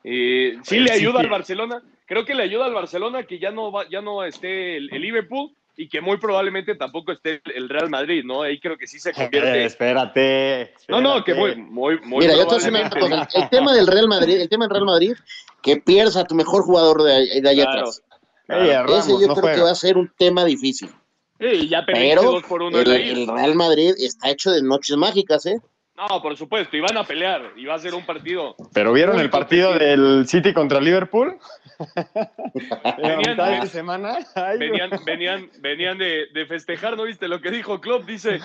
Eh, sí le ayuda al Barcelona. Creo que le ayuda al Barcelona que ya no va, ya no esté el, Liverpool y que muy probablemente tampoco esté el Real Madrid, ¿no? Ahí creo que sí se convierte. Eh, espérate, No, no, que muy, muy, muy Mira, yo te el tema del Real Madrid, el tema del Real Madrid, que pierdas a tu mejor jugador de, allá atrás. Ese yo creo que va a ser un tema difícil. Sí, ya Pero por uno el, Real Madrid está hecho de noches mágicas, ¿eh? No, por supuesto, y van a pelear, y va a ser un partido. ¿Pero vieron el partido del City contra Liverpool? venían, de semana. venían, venían, venían de, de, festejar, ¿no viste lo que dijo Klopp? Dice,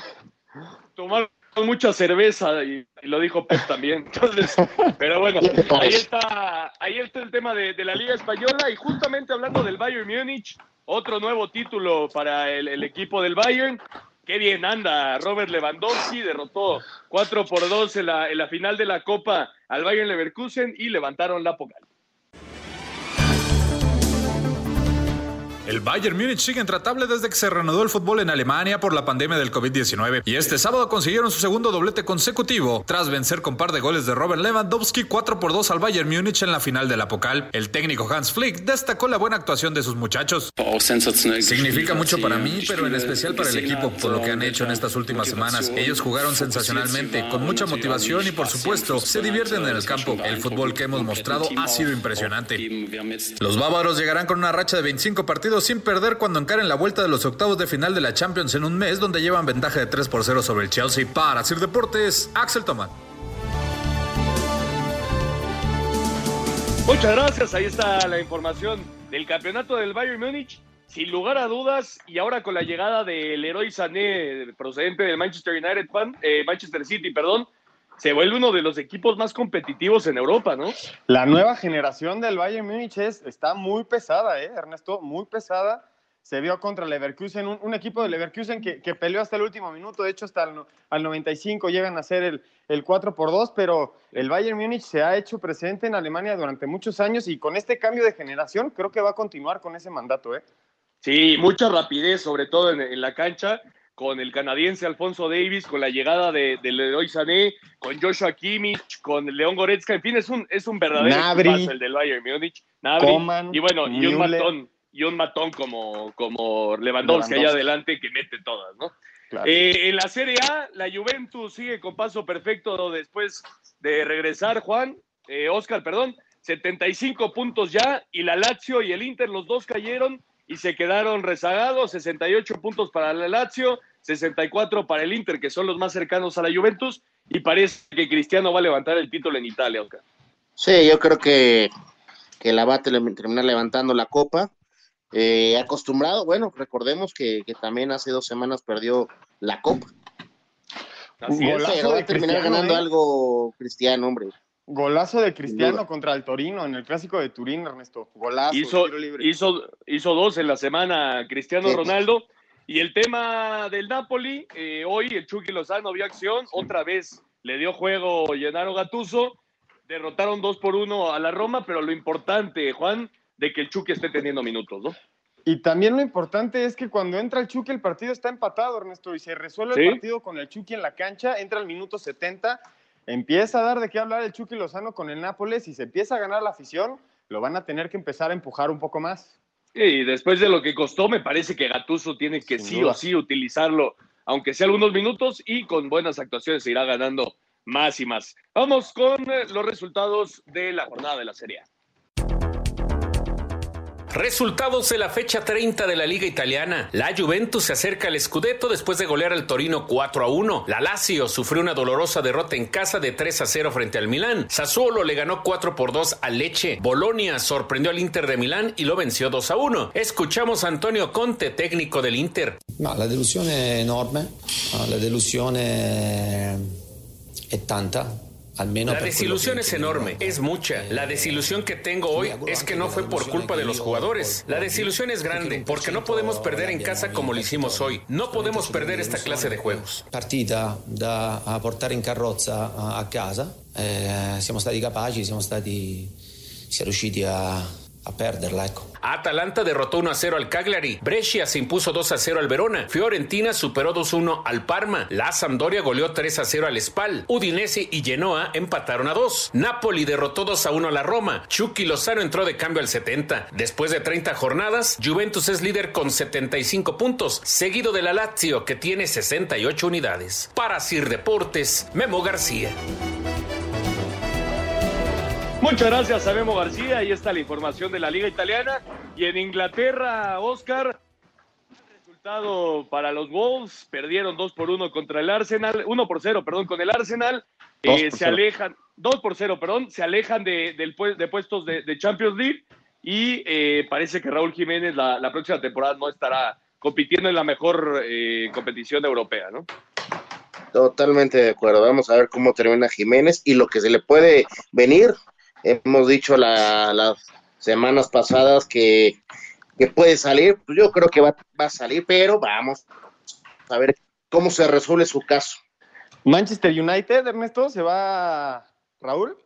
tomar mucha cerveza, y, lo dijo Pep también. Entonces, pero bueno, ahí está, ahí está el tema de, de la Liga Española, y justamente hablando del Bayern Múnich, otro nuevo título para el, equipo del Bayern. Qué bien anda Robert Lewandowski, derrotó 4 por 2 en la, en la final de la Copa al Bayern Leverkusen y levantaron la Pokal. El Bayern Múnich sigue intratable desde que se reanudó el fútbol en Alemania por la pandemia del COVID-19 y este sábado consiguieron su segundo doblete consecutivo tras vencer con par de goles de Robert Lewandowski 4 por 2 al Bayern Múnich en la final de la Pokal. El técnico Hans Flick destacó la buena actuación de sus muchachos. Significa mucho para mí, pero en especial para el equipo por lo que han hecho en estas últimas semanas. Ellos jugaron sensacionalmente, con mucha motivación y por supuesto se divierten en el campo. El fútbol que hemos mostrado ha sido impresionante. Los bávaros llegarán con una racha de 25 partidos sin perder cuando encaren la vuelta de los octavos de final de la Champions en un mes donde llevan ventaja de 3 por 0 sobre el Chelsea. Para Sir Deportes, Axel Toman. Muchas gracias, ahí está la información del campeonato del Bayern Múnich. Sin lugar a dudas, y ahora con la llegada del héroe Sané procedente del Manchester United, eh, Manchester City, perdón, se vuelve uno de los equipos más competitivos en Europa, ¿no? La nueva generación del Bayern Múnich está muy pesada, ¿eh, Ernesto? Muy pesada. Se vio contra Leverkusen, un, equipo de Leverkusen que, peleó hasta el último minuto, de hecho hasta el, al 95 llegan a ser el, el 4 por 2, pero el Bayern Múnich se ha hecho presente en Alemania durante muchos años y con este cambio de generación creo que va a continuar con ese mandato, ¿eh? Sí, mucha rapidez, sobre todo en, en la cancha con el canadiense Alfonso Davis, con la llegada de, de Leroy Sané, con Joshua Kimmich, con León Goretzka, en fin, es un, es un verdadero paso el del Bayern Múnich. y bueno, y un matón, y un matón como, como Lewandowski, allá adelante que mete todas, ¿no? Eh, en la Serie A, la Juventus sigue con paso perfecto después de regresar, Juan, eh, Oscar, perdón, 75 puntos ya, y la Lazio y el Inter, los dos cayeron y se quedaron rezagados, 68 puntos para el Lazio, 64 para el Inter, que son los más cercanos a la Juventus, y parece que Cristiano va a levantar el título en Italia, Oscar. Sí, yo creo que, que la va a terminar levantando la copa. Eh, acostumbrado, bueno, recordemos que, también hace dos semanas perdió la copa. Así es, va a terminar ganando ¿eh? algo Cristiano, hombre. Golazo de Cristiano contra el Torino en el clásico de Turín, Ernesto. Golazo. Hizo, hizo, hizo dos en la semana Cristiano Ronaldo. Y el tema del Napoli, eh, hoy el Chucky Lozano vio acción, otra vez le dio juego Gennaro Gatuso, derrotaron dos por uno a la Roma, pero lo importante, Juan, de que el Chucky esté teniendo minutos, ¿no? Y también lo importante es que cuando entra el Chucky el partido está empatado, Ernesto, y se resuelve el partido con el Chucky en la cancha, entra al minuto 70 empieza a dar de qué hablar el Chucky Lozano con el Nápoles y se empieza a ganar la afición, lo van a tener que empezar a empujar un poco más. Y después de lo que costó, me parece que Gatuso tiene que sí o sí utilizarlo, aunque sea algunos minutos, y con buenas actuaciones se irá ganando más y más. Vamos con eh, los resultados de la jornada de la Serie A. Resultados de la fecha 30 de la Liga Italiana. La Juventus se acerca al Scudetto después de golear al Torino 4 a 1. La Lazio sufrió una dolorosa derrota en casa de 3 a 0 frente al Milán. Sassuolo le ganó 4 por 2 al Leche. Bolonia sorprendió al Inter de Milán y lo venció 2 a 1. Escuchamos a Antonio Conte, técnico del Inter. La delusión es enorme. La delusión es tanta. La desilusión es enorme, es mucha. La desilusión que tengo hoy es que no fue por culpa de los jugadores. La desilusión es grande porque no podemos perder en casa como lo hicimos hoy. No podemos perder esta clase de juegos. Partita da portare in carrozza a casa. Eh, siamo stati capaci, siamo stati, si è riusciti a, a perderla, ecco. Atalanta derrotó 1 a 0 al Cagliari. Brescia se impuso 2 a 0 al Verona. Fiorentina superó 2 a 1 al Parma. La Sampdoria goleó 3 a 0 al Spal. Udinese y Genoa empataron a 2. Napoli derrotó 2 a 1 a la Roma. Chucky Lozano entró de cambio al 70. Después de 30 jornadas, Juventus es líder con 75 puntos, seguido de la Lazio que tiene 68 unidades. Para Sir Deportes, Memo García. Muchas gracias a Memo García. Ahí está la información de la Liga Italiana. Y en Inglaterra, Oscar, resultado para los Wolves. Perdieron 2 por 1 contra el Arsenal. 1 por 0, perdón, con el Arsenal. Eh, se alejan, 2 por 0, perdón, se alejan de, del, de puestos de, de, Champions League. Y eh, parece que Raúl Jiménez la, la, próxima temporada no estará compitiendo en la mejor eh, competición europea, ¿no? Totalmente de acuerdo. Vamos a ver cómo termina Jiménez y lo que se le puede venir hemos dicho la, las semanas pasadas que, que, puede salir, pues yo creo que va, va, a salir, pero vamos a ver cómo se resuelve su caso. Manchester United, Ernesto, se va Raúl.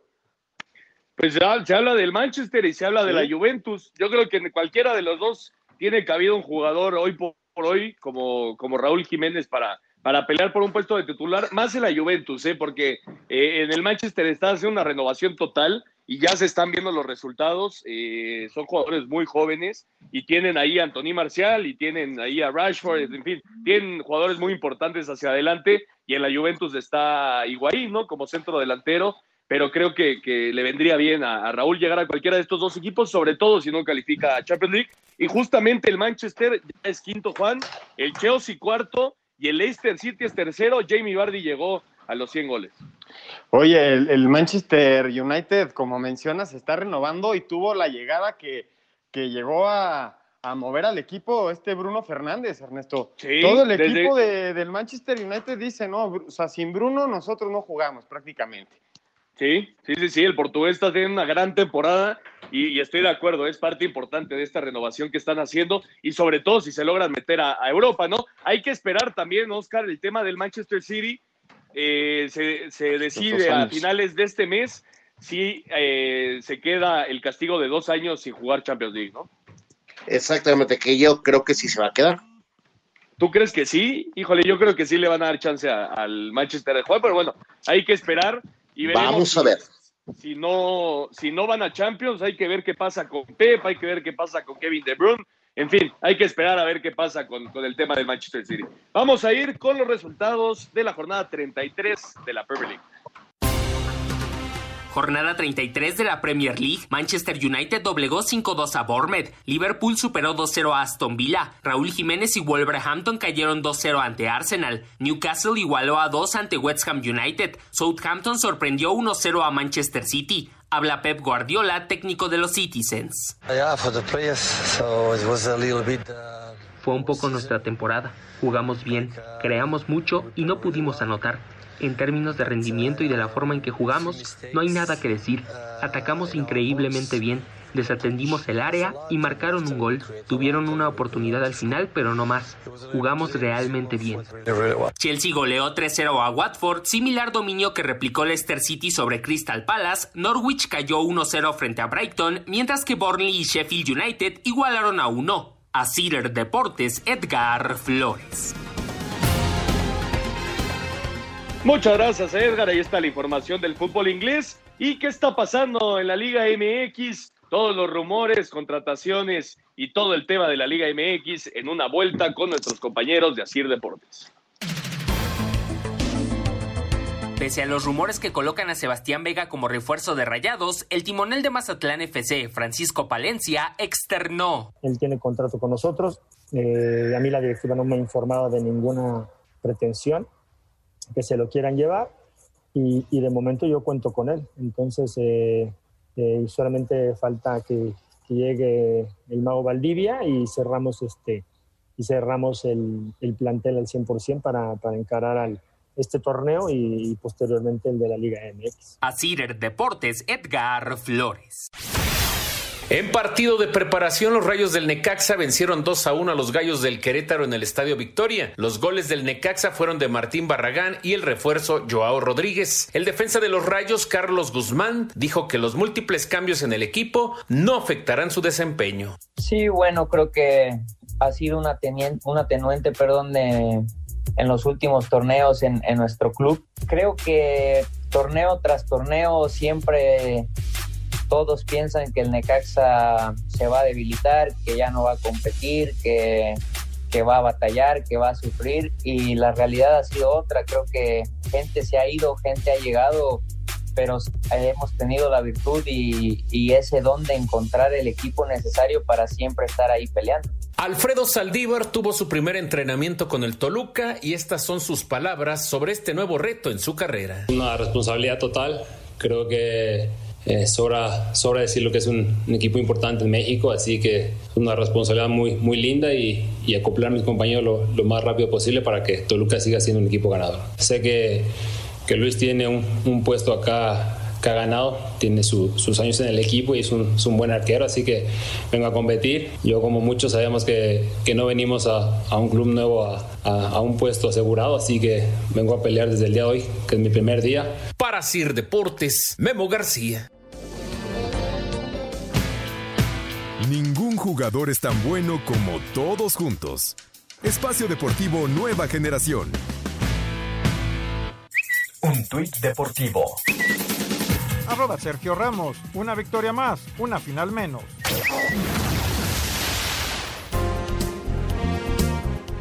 Pues ya, se habla del Manchester y se habla ¿Sí? de la Juventus. Yo creo que en cualquiera de los dos tiene cabido un jugador hoy por hoy como, como Raúl Jiménez para, para pelear por un puesto de titular, más en la Juventus, ¿eh? porque eh, en el Manchester está haciendo una renovación total y ya se están viendo los resultados. Eh, son jugadores muy jóvenes y tienen ahí a Anthony Marcial y tienen ahí a Rashford, en fin, tienen jugadores muy importantes hacia adelante y en la Juventus está Higuaín, ¿no? Como centro delantero, pero creo que, que le vendría bien a, a, Raúl llegar a cualquiera de estos dos equipos, sobre todo si no califica a Champions League. Y justamente el Manchester ya es quinto, Juan, el Chelsea cuarto y el Leicester City es tercero. Jamie Vardy llegó a los 100 goles. Oye, el, el, Manchester United, como mencionas, se está renovando y tuvo la llegada que, que llegó a, a, mover al equipo este Bruno Fernández, Ernesto. Sí, Todo el desde... equipo de, del Manchester United dice, no, o sea, sin Bruno nosotros no jugamos prácticamente. Sí, sí, sí, sí, el portugués está teniendo una gran temporada y, y, estoy de acuerdo, es parte importante de esta renovación que están haciendo y sobre todo si se logran meter a, a Europa, ¿no? Hay que esperar también, Oscar, el tema del Manchester City, eh, se, se, decide a finales de este mes si eh, se queda el castigo de dos años sin jugar Champions League, ¿no? Exactamente, que yo creo que sí se va a quedar. ¿Tú crees que sí? Híjole, yo creo que sí le van a dar chance a, al Manchester de jugar, pero bueno, hay que esperar y Vamos a ver. Si, si, no, si no van a Champions, hay que ver qué pasa con Pep, hay que ver qué pasa con Kevin De Bruyne. En fin, hay que esperar a ver qué pasa con, con, el tema del Manchester City. Vamos a ir con los resultados de la jornada 33 de la Premier League. Jornada 33 de la Premier League. Manchester United doblegó 5-2 a Bournemouth. Liverpool superó 2-0 a Aston Villa. Raúl Jiménez y Wolverhampton cayeron 2-0 ante Arsenal. Newcastle igualó a 2 ante West Ham United. Southampton sorprendió 1-0 a Manchester City. Habla Pep Guardiola, técnico de los Citizens. Fue un poco nuestra temporada. Jugamos bien, creamos mucho y no pudimos anotar. En términos de rendimiento y de la forma en que jugamos, no hay nada que decir. Atacamos increíblemente bien, desatendimos el área y marcaron un gol. Tuvieron una oportunidad al final, pero no más. Jugamos realmente bien. Chelsea goleó 3-0 a Watford, similar dominio que replicó Leicester City sobre Crystal Palace. Norwich cayó 1-0 frente a Brighton, mientras que Burnley y Sheffield United igualaron a 1. A Cider Deportes, Edgar Flores. Muchas gracias, Edgar. Ahí está la información del fútbol inglés. ¿Y qué está pasando en la Liga MX? Todos los rumores, contrataciones y todo el tema de la Liga MX en una vuelta con nuestros compañeros de Asir Deportes. Pese a los rumores que colocan a Sebastián Vega como refuerzo de Rayados, el timonel de Mazatlán FC, Francisco Palencia, externó. Él tiene contrato con nosotros. Eh, a mí la directiva no me ha informado de ninguna pretensión que se lo quieran llevar y, y, de momento yo cuento con él. Entonces, eh, eh, solamente falta que, que, llegue el mago Valdivia y cerramos, este, y cerramos el, el plantel al 100% para, para encarar al, este torneo y, posteriormente el de la Liga MX. Asir Deportes, Edgar Flores. En partido de preparación, los Rayos del Necaxa vencieron 2 a 1 a los Gallos del Querétaro en el Estadio Victoria. Los goles del Necaxa fueron de Martín Barragán y el refuerzo Joao Rodríguez. El defensa de los Rayos, Carlos Guzmán, dijo que los múltiples cambios en el equipo no afectarán su desempeño. Sí, bueno, creo que ha sido un atenuente, perdón, de, en los últimos torneos en nuestro club. Creo que torneo tras torneo siempre todos piensan que el Necaxa se va a debilitar, que ya no va a competir, que, que va a batallar, que va a sufrir y la realidad ha sido otra. Creo que gente se ha ido, gente ha llegado, pero hemos tenido la virtud y, y ese don de encontrar el equipo necesario para siempre estar ahí peleando. Alfredo Saldívar tuvo su primer entrenamiento con el Toluca y estas son sus palabras sobre este nuevo reto en su carrera. Una responsabilidad total. Creo que eh, sobra, sobra decir lo que es un, equipo importante en México, así que es una responsabilidad muy, muy linda y, y acoplar a mis compañeros lo, lo, más rápido posible para que Toluca siga siendo un equipo ganador. Sé que, que Luis tiene un, un puesto acá que ha ganado, tiene sus años en el equipo y es un, es un, buen arquero, así que vengo a competir. Yo como muchos sabemos que, que no venimos a, a, un club nuevo a, a, un puesto asegurado, así que vengo a pelear desde el día de hoy, que es mi primer día. Para Sir Deportes, Memo García. Ningún jugador es tan bueno como todos juntos. Espacio Deportivo Nueva Generación. Un tuit deportivo. Arroba Sergio Ramos. Una victoria más, una final menos.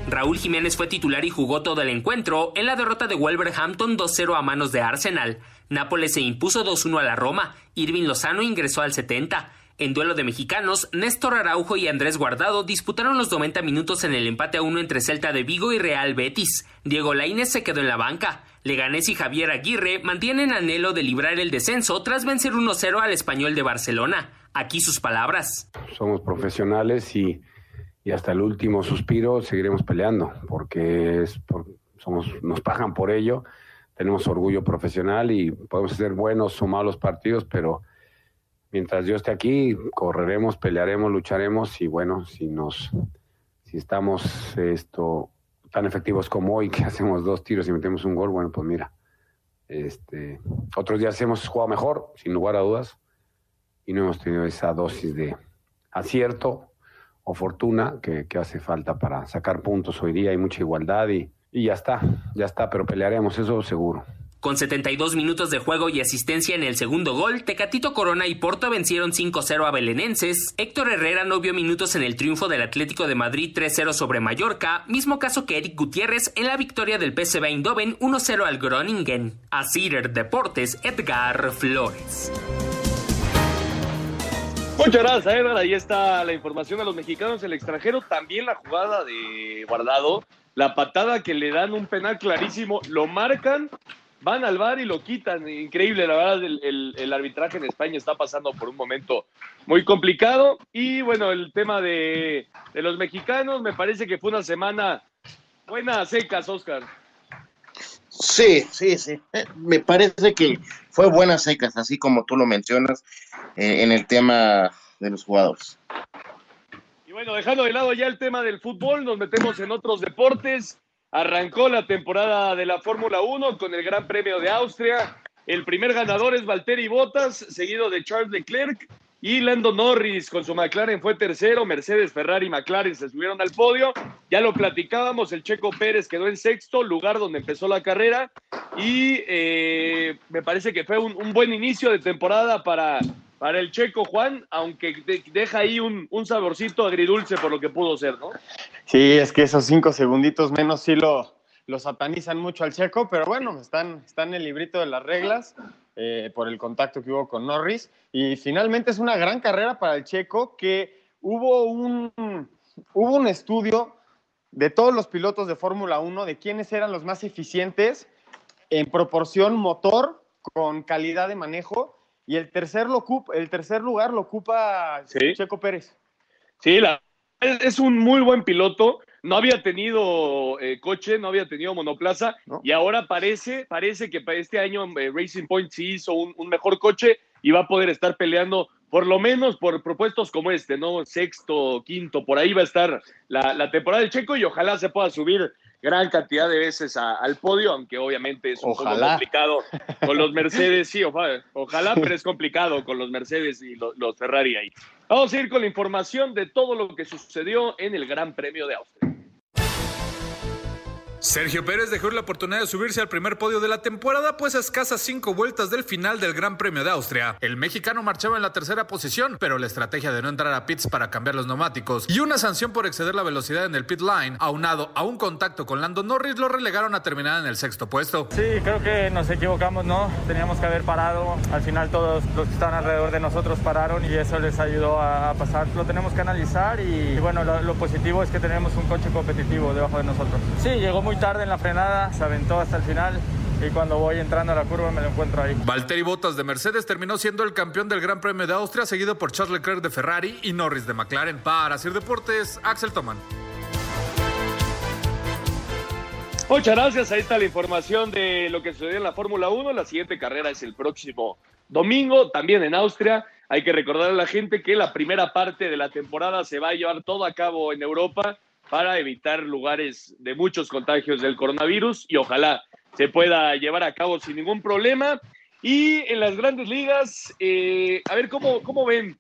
Raúl Jiménez fue titular y jugó todo el encuentro en la derrota de Wolverhampton 2-0 a manos de Arsenal. Nápoles se impuso 2-1 a la Roma. Irving Lozano ingresó al 70. En duelo de mexicanos, Néstor Araujo y Andrés Guardado disputaron los 90 minutos en el empate a uno entre Celta de Vigo y Real Betis. Diego Lainez se quedó en la banca. Leganés y Javier Aguirre mantienen anhelo de librar el descenso tras vencer 1-0 al español de Barcelona. Aquí sus palabras. Somos profesionales y, y hasta el último suspiro seguiremos peleando porque es somos, nos pagan por ello. Tenemos orgullo profesional y podemos hacer buenos o malos partidos, pero mientras yo esté aquí, correremos, pelearemos, lucharemos y bueno, si nos, si estamos esto tan efectivos como hoy, que hacemos dos tiros y metemos un gol, bueno, pues mira, este, otros días hemos jugado mejor, sin lugar a dudas, y no hemos tenido esa dosis de acierto o fortuna que, que hace falta para sacar puntos hoy día, hay mucha igualdad y, y ya está, ya está, pero pelearemos, eso seguro. Con 72 minutos de juego y asistencia en el segundo gol, Tecatito Corona y Porto vencieron 5-0 a Belenenses. Héctor Herrera no vio minutos en el triunfo del Atlético de Madrid 3-0 sobre Mallorca, mismo caso que Eric Gutiérrez en la victoria del PSV Eindhoven 1-0 al Groningen. A Cider Deportes, Edgar Flores. Muchas gracias, Edgar. Ahí está la información a los mexicanos el extranjero. También la jugada de Guardado, la patada que le dan un penal clarísimo, lo marcan van al bar y lo quitan. Increíble, la verdad, el, arbitraje en España está pasando por un momento muy complicado. Y bueno, el tema de, los mexicanos, me parece que fue una semana buena, secas, Oscar. Sí, sí, sí. Eh, me parece que fue buena secas, así como tú lo mencionas eh, en el tema de los jugadores. Y bueno, dejando de lado ya el tema del fútbol, nos metemos en otros deportes. Arrancó la temporada de la Fórmula 1 con el Gran Premio de Austria. El primer ganador es Valtteri Bottas, seguido de Charles Leclerc. Y Lando Norris con su McLaren fue tercero, Mercedes, Ferrari y McLaren se subieron al podio. Ya lo platicábamos, el Checo Pérez quedó en sexto, lugar donde empezó la carrera. Y eh, me parece que fue un buen inicio de temporada para, para el checo Juan, aunque deja ahí un, saborcito agridulce por lo que pudo ser, ¿no? Sí, es que esos cinco segunditos menos sí lo, lo satanizan mucho al checo, pero bueno, están, están en el librito de las reglas eh, por el contacto que hubo con Norris. Y finalmente es una gran carrera para el checo que hubo un, hubo un estudio de todos los pilotos de Fórmula 1 de quiénes eran los más eficientes en proporción motor con calidad de manejo y el tercer, lo ocupa, el tercer lugar lo ocupa Checo Pérez. Sí, la, es un muy buen piloto. no había tenido eh, coche, no había tenido monoplaza y ahora parece, parece que para este año eh, Racing Point sí hizo un, un, mejor coche y va a poder estar peleando por lo menos por propuestos como este, ¿no? Sexto, quinto, por ahí va a estar la, la temporada del Checo y ojalá se pueda subir gran cantidad de veces al podio, aunque obviamente es un poco complicado con los Mercedes, sí, ojalá, ojalá, pero es complicado con los Mercedes y los, los Ferrari ahí. Vamos a ir con la información de todo lo que sucedió en el Gran Premio de Austria. Sergio Pérez dejó la oportunidad de subirse al primer podio de la temporada, pues a escasas cinco vueltas del final del Gran Premio de Austria. El mexicano marchaba en la tercera posición, pero la estrategia de no entrar a pits para cambiar los neumáticos y una sanción por exceder la velocidad en el pit line, aunado a un contacto con Lando Norris, lo relegaron a terminar en el sexto puesto. Sí, creo que nos equivocamos, ¿no? Teníamos que haber parado. Al final todos los que estaban alrededor de nosotros pararon y eso les ayudó a pasar. Lo tenemos que analizar y, bueno, lo, lo positivo es que tenemos un coche competitivo debajo de nosotros. Sí, llegó muy tarde en la frenada, se aventó hasta el final y cuando voy entrando a la curva me lo encuentro ahí. Valtteri Bottas de Mercedes terminó siendo el campeón del Gran Premio de Austria, seguido por Charles Leclerc de Ferrari y Norris de McLaren. Para Sir Deportes, Axel Toman. Muchas gracias. Ahí está la información de lo que sucedió en la Fórmula 1. La siguiente carrera es el próximo domingo, también en Austria. Hay que recordar a la gente que la primera parte de la temporada se va a llevar todo a cabo en Europa para evitar lugares de muchos contagios del coronavirus y ojalá se pueda llevar a cabo sin ningún problema. Y en las grandes ligas, eh, a ver cómo, cómo ven.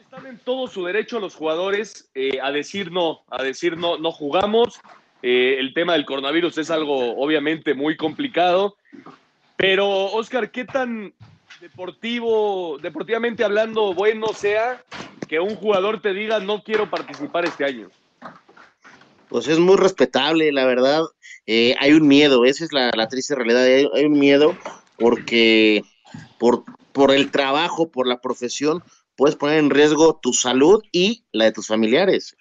Están en todo su derecho los jugadores eh, a decir no, a decir no, no jugamos. Eh, el tema del coronavirus es algo obviamente muy complicado. Pero, Oscar, ¿qué tan deportivo, deportivamente hablando, bueno sea que un jugador te diga no quiero participar este año? Pues es muy respetable, la verdad. Eh, hay un miedo, esa es la, triste realidad. Hay, un miedo porque por, por el trabajo, por la profesión, puedes poner en riesgo tu salud y la de tus familiares.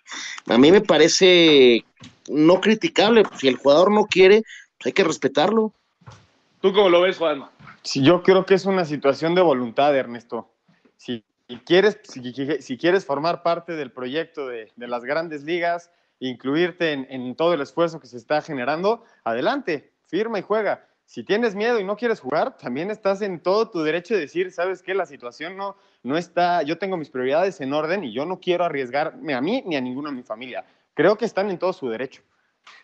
A mí me parece no criticable. Si el jugador no quiere, pues hay que respetarlo. ¿Tú cómo lo ves, Juan? Sí, yo creo que es una situación de voluntad, Ernesto. Si quieres, si, quieres formar parte del proyecto de, las grandes ligas, incluirte en, todo el esfuerzo que se está generando, adelante, firma y juega. Si tienes miedo y no quieres jugar, también estás en todo tu derecho de decir, sabes qué, la situación no, no está, yo tengo mis prioridades en orden y yo no quiero arriesgarme a mí ni a ninguno de mi familia. Creo que están en todo su derecho.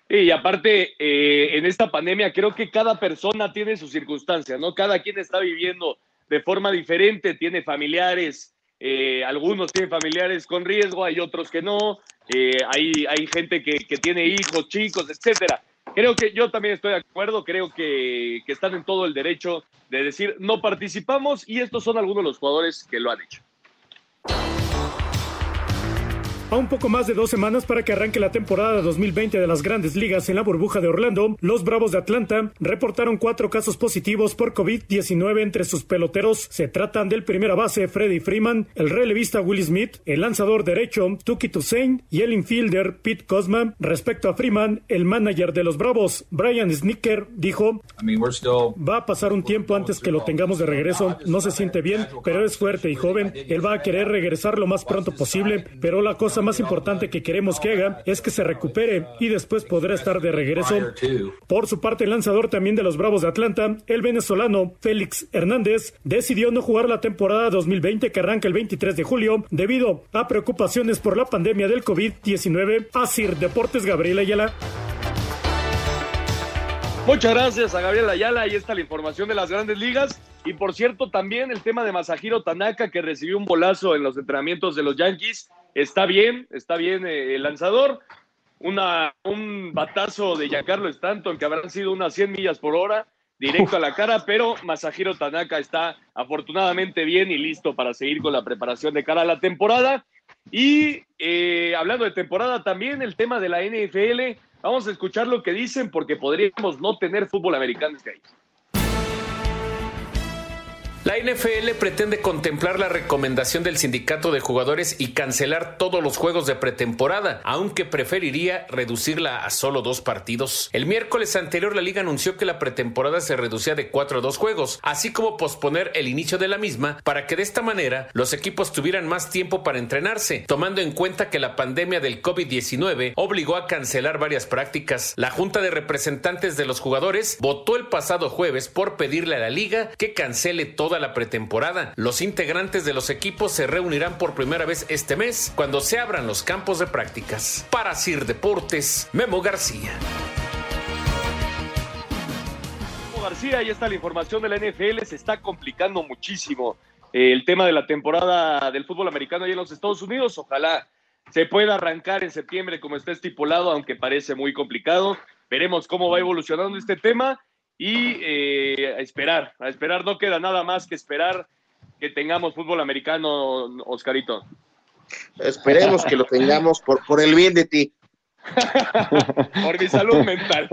Y aparte, eh, en esta pandemia creo que cada persona tiene sus circunstancias, ¿no? Cada quien está viviendo de forma diferente, tiene familiares, eh, algunos tienen familiares con riesgo, hay otros que no, eh, hay, hay gente que, que, tiene hijos, chicos, etcétera. Creo que yo también estoy de acuerdo, creo que, que están en todo el derecho de decir no participamos y estos son algunos de los jugadores que lo han hecho. A un poco más de dos semanas para que arranque la temporada 2020 de las grandes ligas en la burbuja de Orlando, los Bravos de Atlanta reportaron cuatro casos positivos por COVID-19 entre sus peloteros. Se tratan del primera base Freddy Freeman, el relevista Will Smith, el lanzador derecho Tuki Toussaint y el infielder Pete Cosma. Respecto a Freeman, el manager de los Bravos, Brian Snicker, dijo: Va a pasar un tiempo antes que lo tengamos de regreso. No se siente bien, pero es fuerte y joven. Él va a querer regresar lo más pronto posible, pero la cosa más importante que queremos que haga es que se recupere y después podrá estar de regreso. Por su parte, el lanzador también de los Bravos de Atlanta, el venezolano Félix Hernández, decidió no jugar la temporada 2020 que arranca el 23 de julio debido a preocupaciones por la pandemia del COVID-19. Asir Deportes Gabriel Ayala. Muchas gracias a Gabriel Ayala. Ahí está la información de las grandes ligas. Y por cierto, también el tema de Masahiro Tanaka, que recibió un bolazo en los entrenamientos de los Yankees. Está bien, está bien eh, el lanzador. Una, un batazo de Giancarlo Stanton, que habrán sido unas 100 millas por hora, directo a la cara, pero Masahiro Tanaka está afortunadamente bien y listo para seguir con la preparación de cara a la temporada. Y eh, hablando de temporada también, el tema de la NFL Vamos a escuchar lo que dicen porque podríamos no tener fútbol americano este año. La NFL pretende contemplar la recomendación del sindicato de jugadores y cancelar todos los juegos de pretemporada, aunque preferiría reducirla a solo dos partidos. El miércoles anterior la liga anunció que la pretemporada se reducía de cuatro a dos juegos, así como posponer el inicio de la misma para que de esta manera los equipos tuvieran más tiempo para entrenarse, tomando en cuenta que la pandemia del COVID-19 obligó a cancelar varias prácticas. La Junta de Representantes de los jugadores votó el pasado jueves por pedirle a la liga que cancele toda la pretemporada. Los integrantes de los equipos se reunirán por primera vez este mes cuando se abran los campos de prácticas. Para Sir Deportes, Memo García. García, ahí está la información de la NFL, se está complicando muchísimo eh, el tema de la temporada del fútbol americano allá en los Estados Unidos. Ojalá se pueda arrancar en septiembre como está estipulado, aunque parece muy complicado. Veremos cómo va evolucionando este tema y eh, a esperar, a esperar, no queda nada más que esperar que tengamos fútbol americano, Oscarito. Esperemos que lo tengamos por, por el bien de ti. por mi salud mental.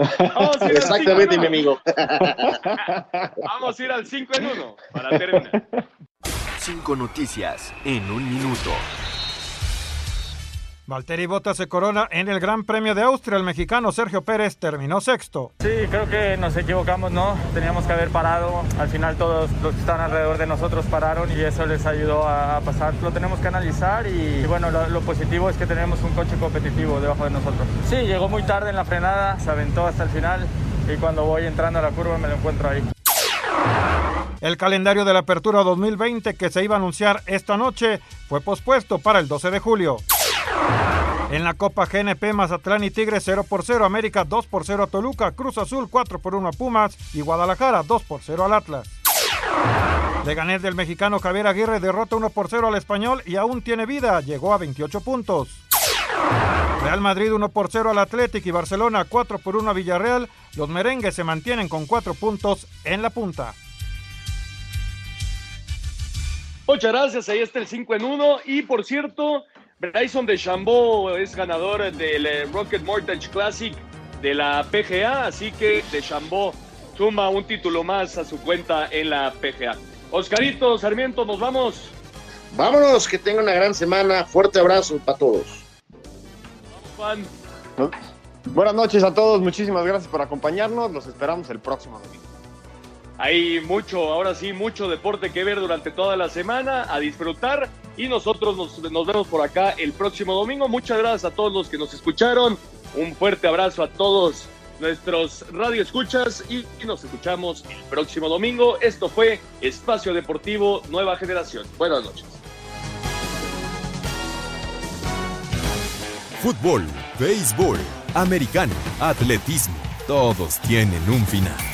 Exactamente, mi amigo. Vamos a ir al 5 en 1 para terminar. Cinco noticias en un minuto. Valtteri Bottas se corona en el Gran Premio de Austria. El mexicano Sergio Pérez terminó sexto. Sí, creo que nos equivocamos, ¿no? Teníamos que haber parado. Al final todos los que están alrededor de nosotros pararon y eso les ayudó a pasar. Lo tenemos que analizar y, bueno, lo, lo, positivo es que tenemos un coche competitivo debajo de nosotros. Sí, llegó muy tarde en la frenada, se aventó hasta el final y cuando voy entrando a la curva me lo encuentro ahí. El calendario de la Apertura 2020 que se iba a anunciar esta noche fue pospuesto para el 12 de julio. En la Copa GNP, Mazatlán y Tigres 0 por 0, América 2 por 0 a Toluca, Cruz Azul 4 por 1 a Pumas y Guadalajara 2 por 0 al Atlas. Leganés del mexicano Javier Aguirre derrota 1 por 0 al español y aún tiene vida, llegó a 28 puntos. Real Madrid 1 por 0 al Athletic y Barcelona 4 por 1 a Villarreal. Los merengues se mantienen con 4 puntos en la punta. Muchas gracias, ahí está el 5 en 1 y por cierto, Bryson DeChambeau es ganador del Rocket Mortgage Classic de la PGA, así que DeChambeau suma un título más a su cuenta en la PGA. Oscarito Sarmiento, nos vamos. Vámonos, que tengan una gran semana. Fuerte abrazo para todos. Juan. Buenas noches a todos, muchísimas gracias por acompañarnos. Los esperamos el próximo domingo. Hay mucho, ahora sí, mucho deporte que ver durante toda la semana, a disfrutar y nosotros nos, nos, vemos por acá el próximo domingo. Muchas gracias a todos los que nos escucharon, un fuerte abrazo a todos nuestros radioescuchas y, y nos escuchamos el próximo domingo. Esto fue Espacio Deportivo Nueva Generación. Buenas noches. Fútbol, béisbol, americano, atletismo, todos tienen un final.